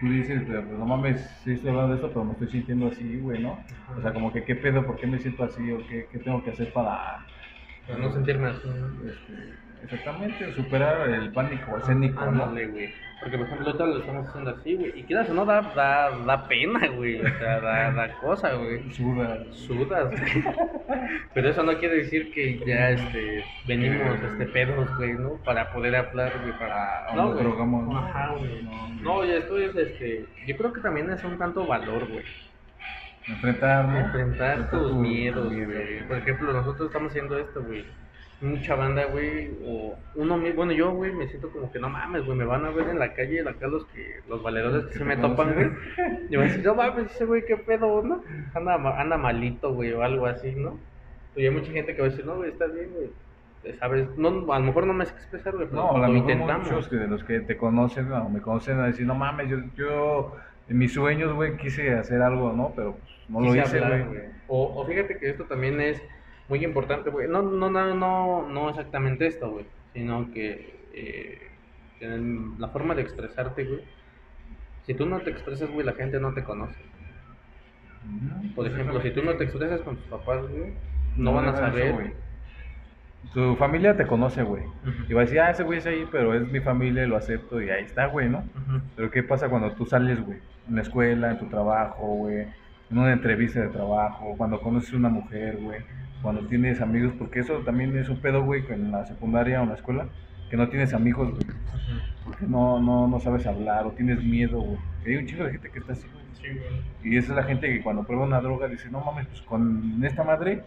tú dices, pero pues, no mames, sí estoy hablando de esto, pero me estoy sintiendo así, güey, ¿no? O sea, como que qué pedo, por qué me siento así, o qué, qué tengo que hacer para, Para no sentirme así, ¿no? este, exactamente, superar el pánico escénico, ¿no? Ándale, güey. Porque, por ejemplo, ahorita lo estamos haciendo así, güey. Y quieras o no, da, da, da pena, güey. O sea, da, da cosa, güey. Suda. Sudas, güey. Pero eso no quiere decir que ya este, venimos este, pedos, güey, ¿no? Para poder hablar, güey, para... No, güey. drogamos, ¿no? Ajá, güey. No, No, ya esto es, este... Yo creo que también es un tanto valor, güey. Enfrentar, ¿no? Enfrentar tus tu- miedos, güey. Por ejemplo, nosotros estamos haciendo esto, güey. Mucha banda, güey, o uno mismo, bueno, yo, güey, me siento como que no mames, güey, me van a ver en la calle, acá los que, los valedores que se me topan, güey. Y me dicen, no mames, ese güey, qué pedo, ¿no? Anda, anda malito, güey, o algo así, ¿no? Y hay mucha gente que va a decir, no, güey, está bien, güey. ¿Sabes? No, a lo mejor no me sé expresar, güey, pero No, a lo mejor intentamos. muchos que de los que te conocen o me conocen a decir, no mames, yo, yo en mis sueños, güey, quise hacer algo, ¿no? Pero pues, no lo hice, güey. O, o fíjate que esto también es muy importante, güey. No, no, no, no, no exactamente esto, güey. Sino que eh, en la forma de expresarte, güey. Si tú no te expresas, güey, la gente no te conoce. Por ejemplo, si tú no te expresas con tus papás, güey, no, No van a eso, saber. Tu familia te conoce, güey. Y va a decir, ah, ese güey es ahí, pero es mi familia, lo acepto y ahí está, güey, ¿no? Pero ¿qué pasa cuando tú sales, güey? En la escuela, en tu trabajo, güey. En una entrevista de trabajo, cuando conoces una mujer, güey. Cuando tienes amigos, porque eso también es un pedo, güey, que en la secundaria o en la escuela, que no tienes amigos, güey. Porque no, no, no sabes hablar o tienes miedo, güey. Hay un chico de gente que está así, güey. Sí, güey. Y esa es la gente que cuando prueba una droga dice, no mames, pues con esta madre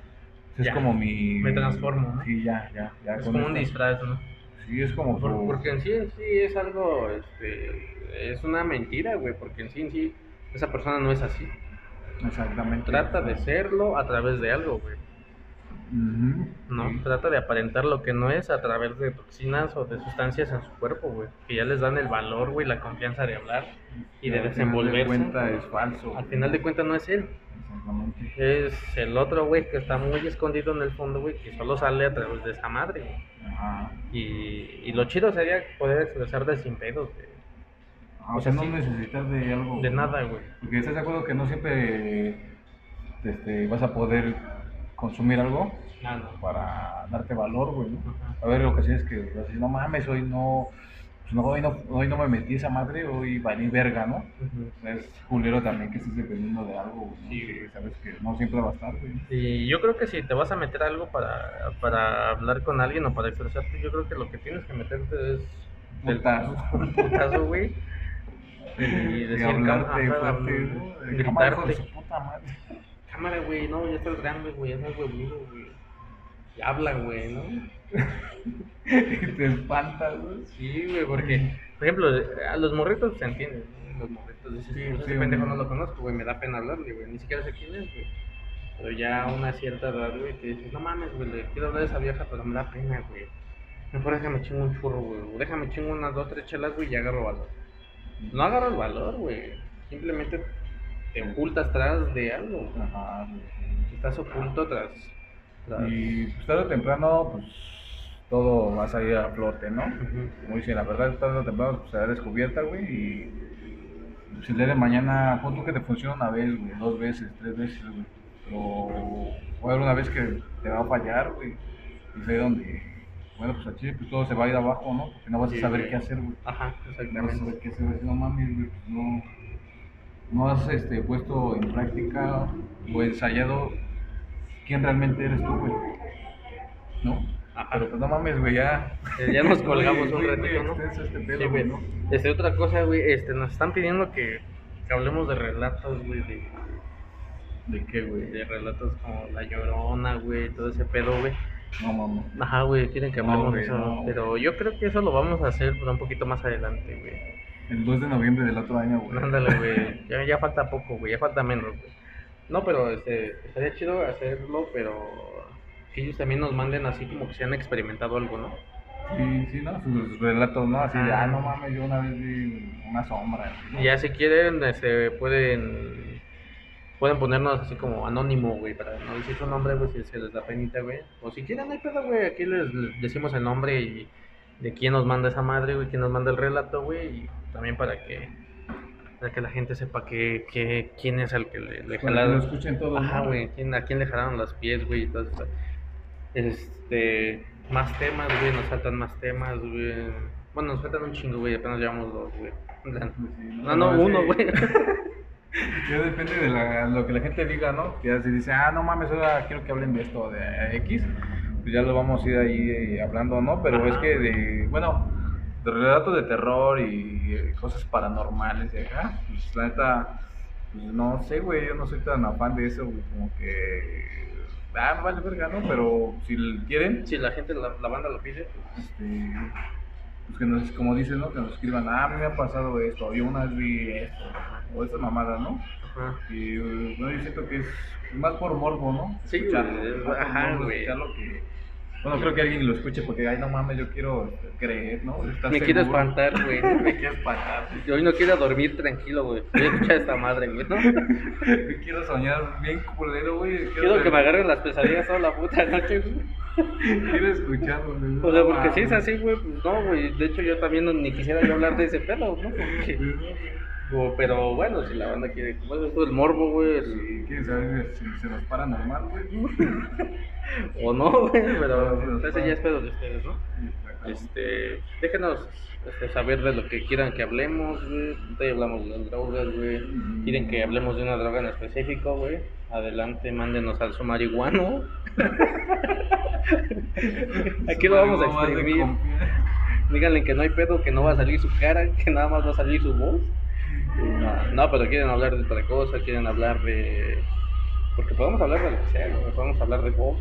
pues, es como mi... me transformo, ¿no? Sí, ya, ya, ya. Es con como un esta- disfraz, ¿no? Sí, es como Por- su- porque en sí, en sí es algo, este, es una mentira, güey, porque en sí, en sí, esa persona no es así. Exactamente. Trata de serlo a través de algo, güey. No, sí. trata de aparentar lo que no es a través de toxinas o de sustancias en su cuerpo, güey. Que ya les dan el valor, güey, la confianza de hablar y de Al final desenvolverse. cuenta es falso. Al final de cuentas no es él. Exactamente. Es el otro, güey, que está muy escondido en el fondo, güey, que solo sale a través de esa madre, güey. Ajá. Y, y lo chido sería poder expresarte sin pedos, güey. Ah, o sea, no necesitar de algo. De nada, güey. Porque estás de acuerdo que no siempre este, vas a poder consumir algo para darte valor, güey. ¿no? A ver, ocasiones que a decir, no mames, hoy no, pues no, hoy, no, hoy no me metí esa madre, hoy valí verga, ¿no? Es culero también que estés dependiendo de algo, güey, ¿no? Sí. Que sabes que no siempre va a estar, güey. Y yo creo que si te vas a meter algo para, para hablar con alguien o para expresarte, yo creo que lo que tienes que meterte es del- Putazo. putazo, güey. Y decir, hablarte fuerte, su puta madre. Cámara, güey, no, ya estás grande, güey, ya estás huevudo, güey. Y habla, güey, ¿no? Te espantas, güey. Sí, güey, porque, por ejemplo, a los morritos se entienden, ¿no? Los morritos dices, Sí, pues, sí, ese pendejo no lo conozco, güey, me da pena hablarle, güey, ni siquiera sé quién es, güey. Pero ya a una cierta edad, güey, que dices, no mames, güey, le quiero hablar a esa vieja, pero me da pena, güey. Mejor déjame chingo un churro, güey, o déjame chingo unas dos, tres chelas, güey, y agarro valor. No agarro el valor, güey, simplemente te ocultas tras de algo. Ajá, güey. estás oculto tras... tras... Y pues tarde o temprano, pues todo va a salir a flote, ¿no? Como dicen, la verdad, tarde o temprano pues, será descubierta, güey. Y pues, el día de mañana, pon que te funciona una vez, güey, dos veces, tres veces, güey. Pero va a haber una vez que te va a fallar, güey. Y es ahí donde, bueno, pues aquí pues todo se va a ir abajo, ¿no? Porque no vas a saber güey. qué hacer, güey. Ajá, No vas a exactamente. saber qué hacer, güey. No mames, güey, pues no. No has este, puesto en práctica o ensayado quién realmente eres tú, güey. ¿No? Ajá. Pero pues no mames, güey, ya. Ya nos colgamos un ratito, ¿no? este pedo, Sí, güey. ¿no? Este, otra cosa, güey, este, nos están pidiendo que, que hablemos de relatos, güey, de, ¿De qué, güey? de relatos como La Llorona, güey, todo ese pedo, güey. No mames. Ajá, güey, quieren que No, hablemos güey, de eso, no. pero yo creo que eso lo vamos a hacer pero un poquito más adelante, güey. El 2 de noviembre del otro año, güey. Ándale, güey, ya, ya falta poco, güey, ya falta menos, güey. No, pero este, estaría chido hacerlo, pero que ellos también nos manden así como que se han experimentado algo, ¿no? Sí, sí, ¿no? Sus relatos, ¿no? Así de, Ajá. ah, no mames, yo una vez vi una sombra. ¿no? Y ya si quieren, este, pueden pueden ponernos así como anónimo, güey, para no decir su nombre, güey, si se les da penita, güey. O si quieren, no hay pedo, güey, aquí les, les decimos el nombre y de quién nos manda esa madre, güey, quién nos manda el relato, güey, y también para que para que la gente sepa que, que quién es el que le, le Para que lo jalaron. escuchen todos. Ajá, güey, quién- a quién le jalaron los pies, güey, y todo eso. Este, más temas, güey, nos faltan más temas, güey. Bueno, nos faltan un chingo, güey, apenas llevamos dos, güey. No, no, uno, güey. Ya depende de la- lo que la gente diga, ¿no? Que si dice, ah, no mames, ahora quiero que hablen de esto, de X, pues ya lo vamos a ir ahí eh, hablando, ¿no? Pero Ajá. es que de, bueno, de relatos de terror y eh, cosas paranormales y acá, pues la neta, pues no sé, güey, yo no soy tan afán de eso, güey, como que, ah, vale verga, ¿no? Pero si quieren, Si la gente, la, la banda lo pide, este, pues que nos, como dicen, ¿no? Que nos escriban, ah, a mí me ha pasado esto, yo una vez vi esto, o esta mamada, ¿no? ajá. Y eh, bueno, yo siento que es más por morbo, ¿no? Sí, Escucharlo, güey, ajá, güey. escucharlo que... Bueno, creo que alguien lo escuche porque, ay, no mames, yo quiero creer, ¿no? Me quiero espantar, güey. Me quiero espantar. Yo hoy no quiero dormir tranquilo, güey. Voy a escuchar esta madre, güey, ¿no? Me quiero soñar bien culero, güey. Quiero que me agarren las pesadillas toda la puta noche, güey. Quiero escucharlo, güey. O sea, porque si es así, güey, pues no, güey. De hecho, yo también no- ni quisiera yo hablar de ese pedo, ¿no? Porque, o- pero bueno, si la banda quiere, pues esto el morbo, güey, Sí, quieren saber si se nos para normal, güey. o no, güey, pero ese ya es pedo de ustedes, ¿no? Este, déjenos este, saber de lo que quieran que hablemos, güey. Hablamos de las drogas, güey. Quieren que hablemos de una droga en específico, güey. Adelante, mándenos al su marihuano. Aquí lo vamos a exprimir. Díganle que no hay pedo, que no va a salir su cara, que nada más va a salir su voz. No, no, pero quieren hablar de otra cosa, quieren hablar de... Porque podemos hablar de lo que sea, güey. Podemos hablar de box,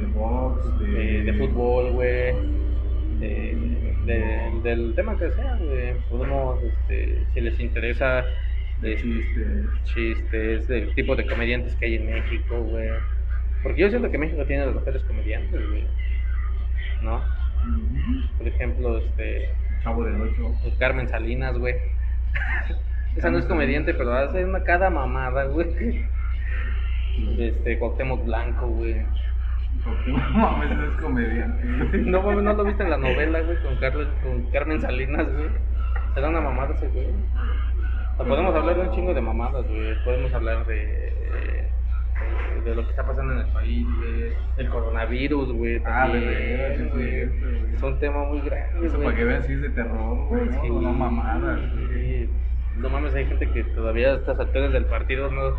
De box, de... de, de fútbol, güey. De, de- del tema que sea, güey. Podemos, este, si les interesa, De de chistes. chistes, del tipo de comediantes que hay en México, güey. Porque yo siento que México tiene los mejores comediantes, güey. ¿No? Por ejemplo, este... Chavo del 8. Pues Carmen Salinas, güey. Esa no es comediante, pero hace una cada mamada, güey. Este, Cuauhtémoc Blanco, güey. No mames, no es comediante. güey. No, no lo viste en la novela, güey, con, Carlos, con Carmen Salinas, güey. Era una mamada ese, güey. O podemos hablar de un chingo de mamadas, güey. Podemos hablar de... de lo que está pasando en el país. El coronavirus, güey. Ah, sí, güey. Es un tema muy grande, Eso para que vean si es de terror, güey, ¿no? Sí. No mamadas, güey. No mames, hay gente que todavía a estas alturas del partido no,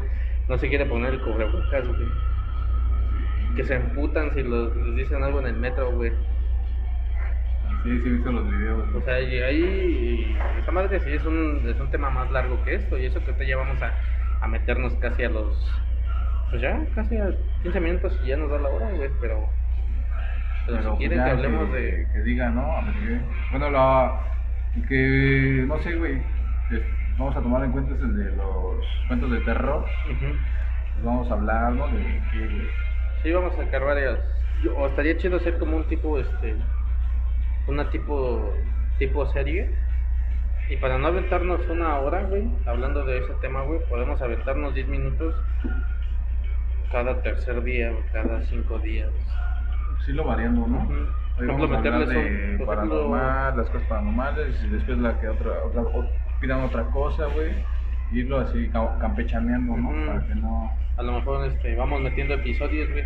no se quiere poner el cubrebocas, güey. Que se emputan si los, les dicen algo en el metro, güey. Sí, sí he visto los videos. O güey. sea, y ahí, esa madre sí es un, es un tema más largo que esto, y eso que ahorita ya vamos a, a meternos casi a los, pues ya, casi a 15 minutos y ya nos da la hora, güey, pero, pero, Pero, si pues, quieren que hablemos que, de... Que digan, ¿no? A ver, Bueno, la... Que... No sé, güey. Vamos a tomar en cuenta ese de los cuentos de terror. Pues vamos a hablar, ¿no? De que... Sí, vamos a sacar varias, o estaría chido hacer como un tipo, este, una tipo, tipo serie, y para no aventarnos una hora, güey, hablando de ese tema, güey, podemos aventarnos 10 minutos cada tercer día, o cada cinco días. Sí lo variando, ¿no? Ujú. Hoy Por vamos a ejemplo, hablar meterles de por paranormal, las cosas paranormales, y después la que otra, otra, pidan otra cosa, güey. Irlo así ca- campechaneando, ¿no? Para que no... A lo mejor este, vamos metiendo episodios, güey.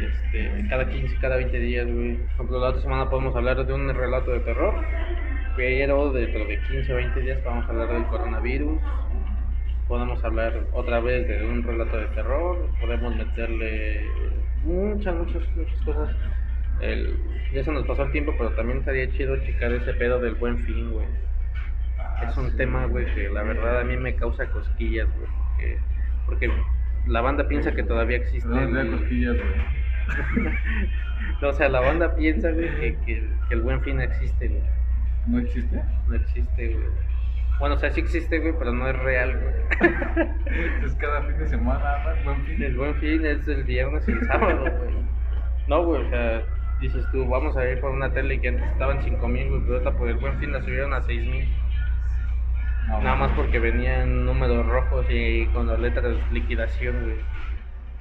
Este, cada 15, cada 20 días, güey. Por ejemplo, la otra semana podemos hablar de un relato de terror. Pero dentro de 15 o 20 días vamos a hablar del coronavirus. Podemos hablar otra vez de un relato de terror. Podemos meterle muchas, muchas, muchas cosas. El, ya se nos pasó el tiempo, pero también estaría chido checar ese pedo del buen fin, güey. Es un Ah, sí. tema, güey, que la verdad a mí me causa cosquillas, güey. Porque, porque la banda piensa que todavía existe. No, el- cosquillas, güey. No, o sea, la banda piensa, güey, que, que, que el buen fin existe, güey. ¿No existe? No existe, güey. Bueno, o sea, sí existe, güey, pero no es real, güey. Es cada fin de semana, ¿no? Buen fin. El buen fin es el viernes y el sábado, güey. No, güey, o sea, dices tú, vamos a ir por una tele que antes estaban 5 mil, güey, pero ahorita por el buen fin la subieron a 6 mil. No, Nada más porque venían números rojos y con las letras de liquidación, güey.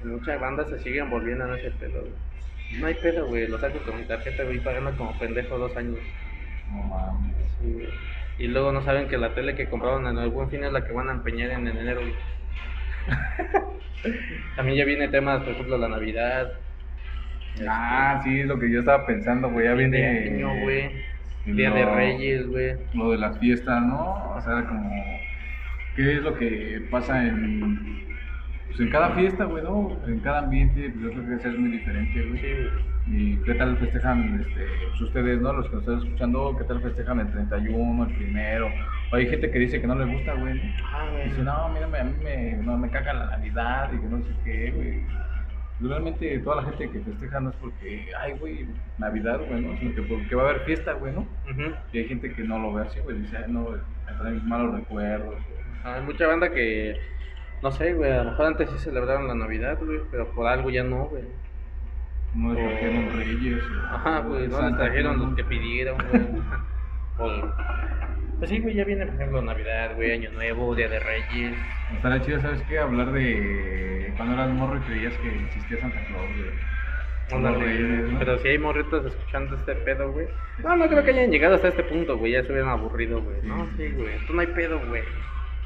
Muchas bandas se siguen volviendo en ese pedo, güey. No hay pedo, güey. Lo saco con mi tarjeta, güey, pagando como pendejo dos años. No mames. Sí, güey. Y luego no saben que la tele que compraron en el buen fin es la que van a empeñar en enero. También ya viene temas, por ejemplo, la Navidad. Ah, sí, es lo que yo estaba pensando, güey. Ya de viene. año, güey. lo- Día de Reyes, güey. Lo de las fiestas, ¿no? O sea, como. ¿Qué es lo que pasa en. Pues en cada fiesta, güey, ¿no? En cada ambiente, pues yo creo que es muy diferente, güey. Sí, güey. ¿Y qué tal festejan este, pues ustedes, no? Los que nos están escuchando, ¿qué tal festejan el 31, el primero? O hay gente que dice que no le gusta, güey. ¿no? Ah, güey. Dice, no, mírame, a mí me, no, me caga la Navidad y que no sé qué, güey. Realmente toda la gente que festeja no es porque, ay, güey, Navidad, güey, ¿no? Sino que porque va a haber fiesta, güey, ¿no? Y hay gente que no lo ve así, güey, dice, ay, no, traen malos recuerdos. Hay mucha banda que, no sé, güey, a lo mejor antes sí celebraron la Navidad, güey, pero por algo ya no, güey. No les O- trajeron reyes. o- Ajá, güey, no les trajeron los que pidieron, güey. O- Pues sí, güey, ya viene, por ejemplo, Navidad, güey, Año Nuevo, Día de Reyes. Estaría chido, ¿sabes qué? Hablar de cuando eras morro y creías que existía Santa Claus, güey. Reyes, ¿no? Pero si hay morritos escuchando este pedo, güey. No, no creo que hayan llegado hasta este punto, güey. Ya se hubieran aburrido, güey. No, sí, güey. Tú no hay pedo, güey.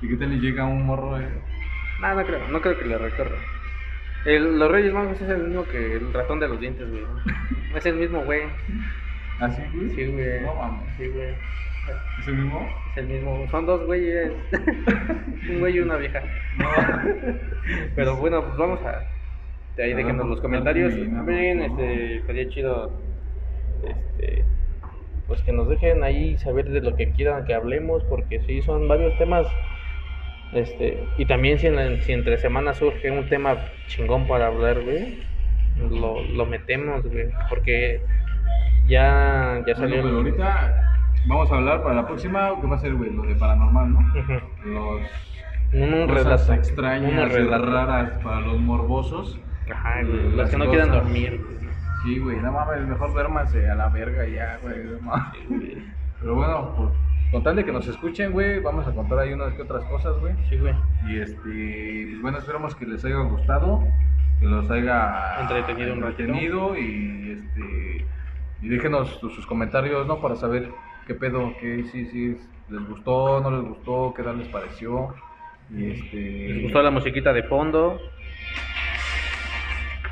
¿Y qué tal le llega un morro? eh? No, no creo. No creo que le recorra. El, los Reyes Magos es el mismo que el ratón de los dientes, güey. ¿no? Es el mismo, güey. ¿Así, güey? Sí, güey. No mames. Sí, güey. ¿Es el mismo? Es el mismo. Son dos güeyes. Un güey y una vieja. No. Pero bueno, pues vamos a. De ahí ver, los comentarios. También, ¿no? este, estaría chido. Este. Pues que nos dejen ahí saber de lo que quieran que hablemos, porque sí, son varios temas. Este, y también si, en la- si entre semanas surge un tema chingón para hablar, güey, lo, lo metemos, güey, porque ya, ya Bueno, salió pues el- ahorita vamos a hablar para la próxima, ¿qué va a ser, güey? Lo de paranormal, ¿no? Los Un, cosas relato, extrañas, un relato. raras para los morbosos. Ajá, güey, Las que no quieran dormir. Sí, güey, no mames, mejor duérmanse a la verga ya, güey. no mames. Sí, güey. Pero bueno, por, con tal de que nos escuchen, güey, vamos a contar ahí unas que otras cosas, güey. Sí, güey. Y este, pues bueno, esperamos que les haya gustado, que los haya Entretenido un ratito. entretenido y este y déjenos sus, sus comentarios, ¿no? Para saber qué pedo, qué sí, sí, les gustó, no les gustó, qué tal les pareció. Y este ¿Les gustó la musiquita de fondo?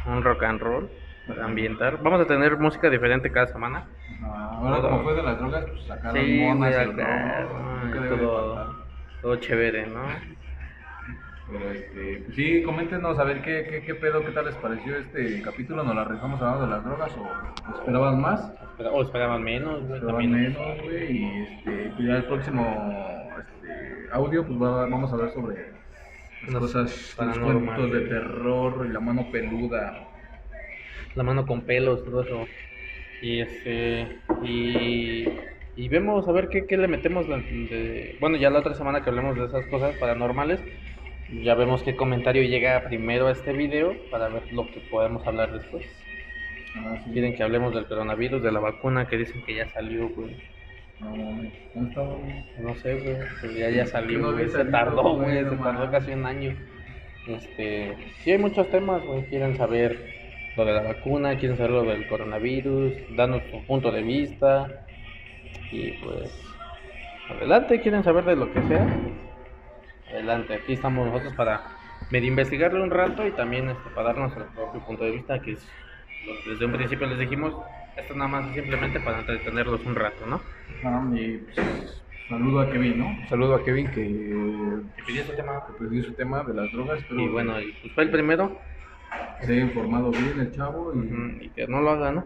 un rock and roll para ambientar. Vamos a tener música diferente cada semana. Ah, ahora como fue de las drogas, pues sacaron Sí, monas, de todo, todo chévere, ¿no? Pero este, pues sí, coméntenos a ver qué, qué, qué pedo, qué tal les pareció este capítulo, nos la rifamos hablando de las drogas o esperaban más, O esperaban menos, güey, esperaban también. menos, güey, y este, pues ya el próximo este, audio, pues va- vamos a hablar sobre las cosas, los cuentos de terror, y la mano peluda, la mano con pelos, todo eso. Y este y, y vemos a ver qué, qué le metemos de, de- bueno, ya la otra semana que hablemos de esas cosas paranormales, ya vemos qué comentario llega primero a este video para ver lo que podemos hablar después. Ah, sí. Quieren que hablemos del coronavirus, de la vacuna que dicen que ya salió, güey. No. No sé, güey, pero ya, ya salió, No. Se tardó, güey, no se tardó casi un año. Este, sí hay muchos temas, güey. Quieren saber lo de la vacuna, quieren saber lo del coronavirus, darnos su punto de vista. Y pues, adelante, quieren saber de lo que sea. Adelante, aquí estamos nosotros para medio investigarle un rato y también este, para darnos el propio punto de vista, que es lo que desde un principio les dijimos. Esto nada más es simplemente para entretenerlos un rato, ¿no? Ah, y pues, saludo a Kevin, ¿no? Saludo a Kevin que, Que pidió ese tema. que pidió su tema de las drogas, pero Y bueno, y pues fue el primero se ha informado bien el chavo y que no lo haga, ¿no?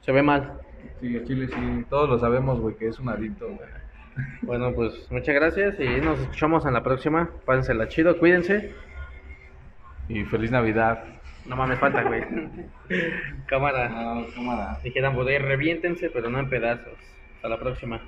Se ve mal. sí, Chile sí, todos lo sabemos, güey, que es un adicto, güey. Bueno, pues muchas gracias y nos escuchamos en la próxima. Pásensela chido, cuídense. Y feliz Navidad. No mames, falta, güey. Cámara. Ah, cámara. Dijeran poder, reviéntense, pero no en pedazos. Hasta la próxima.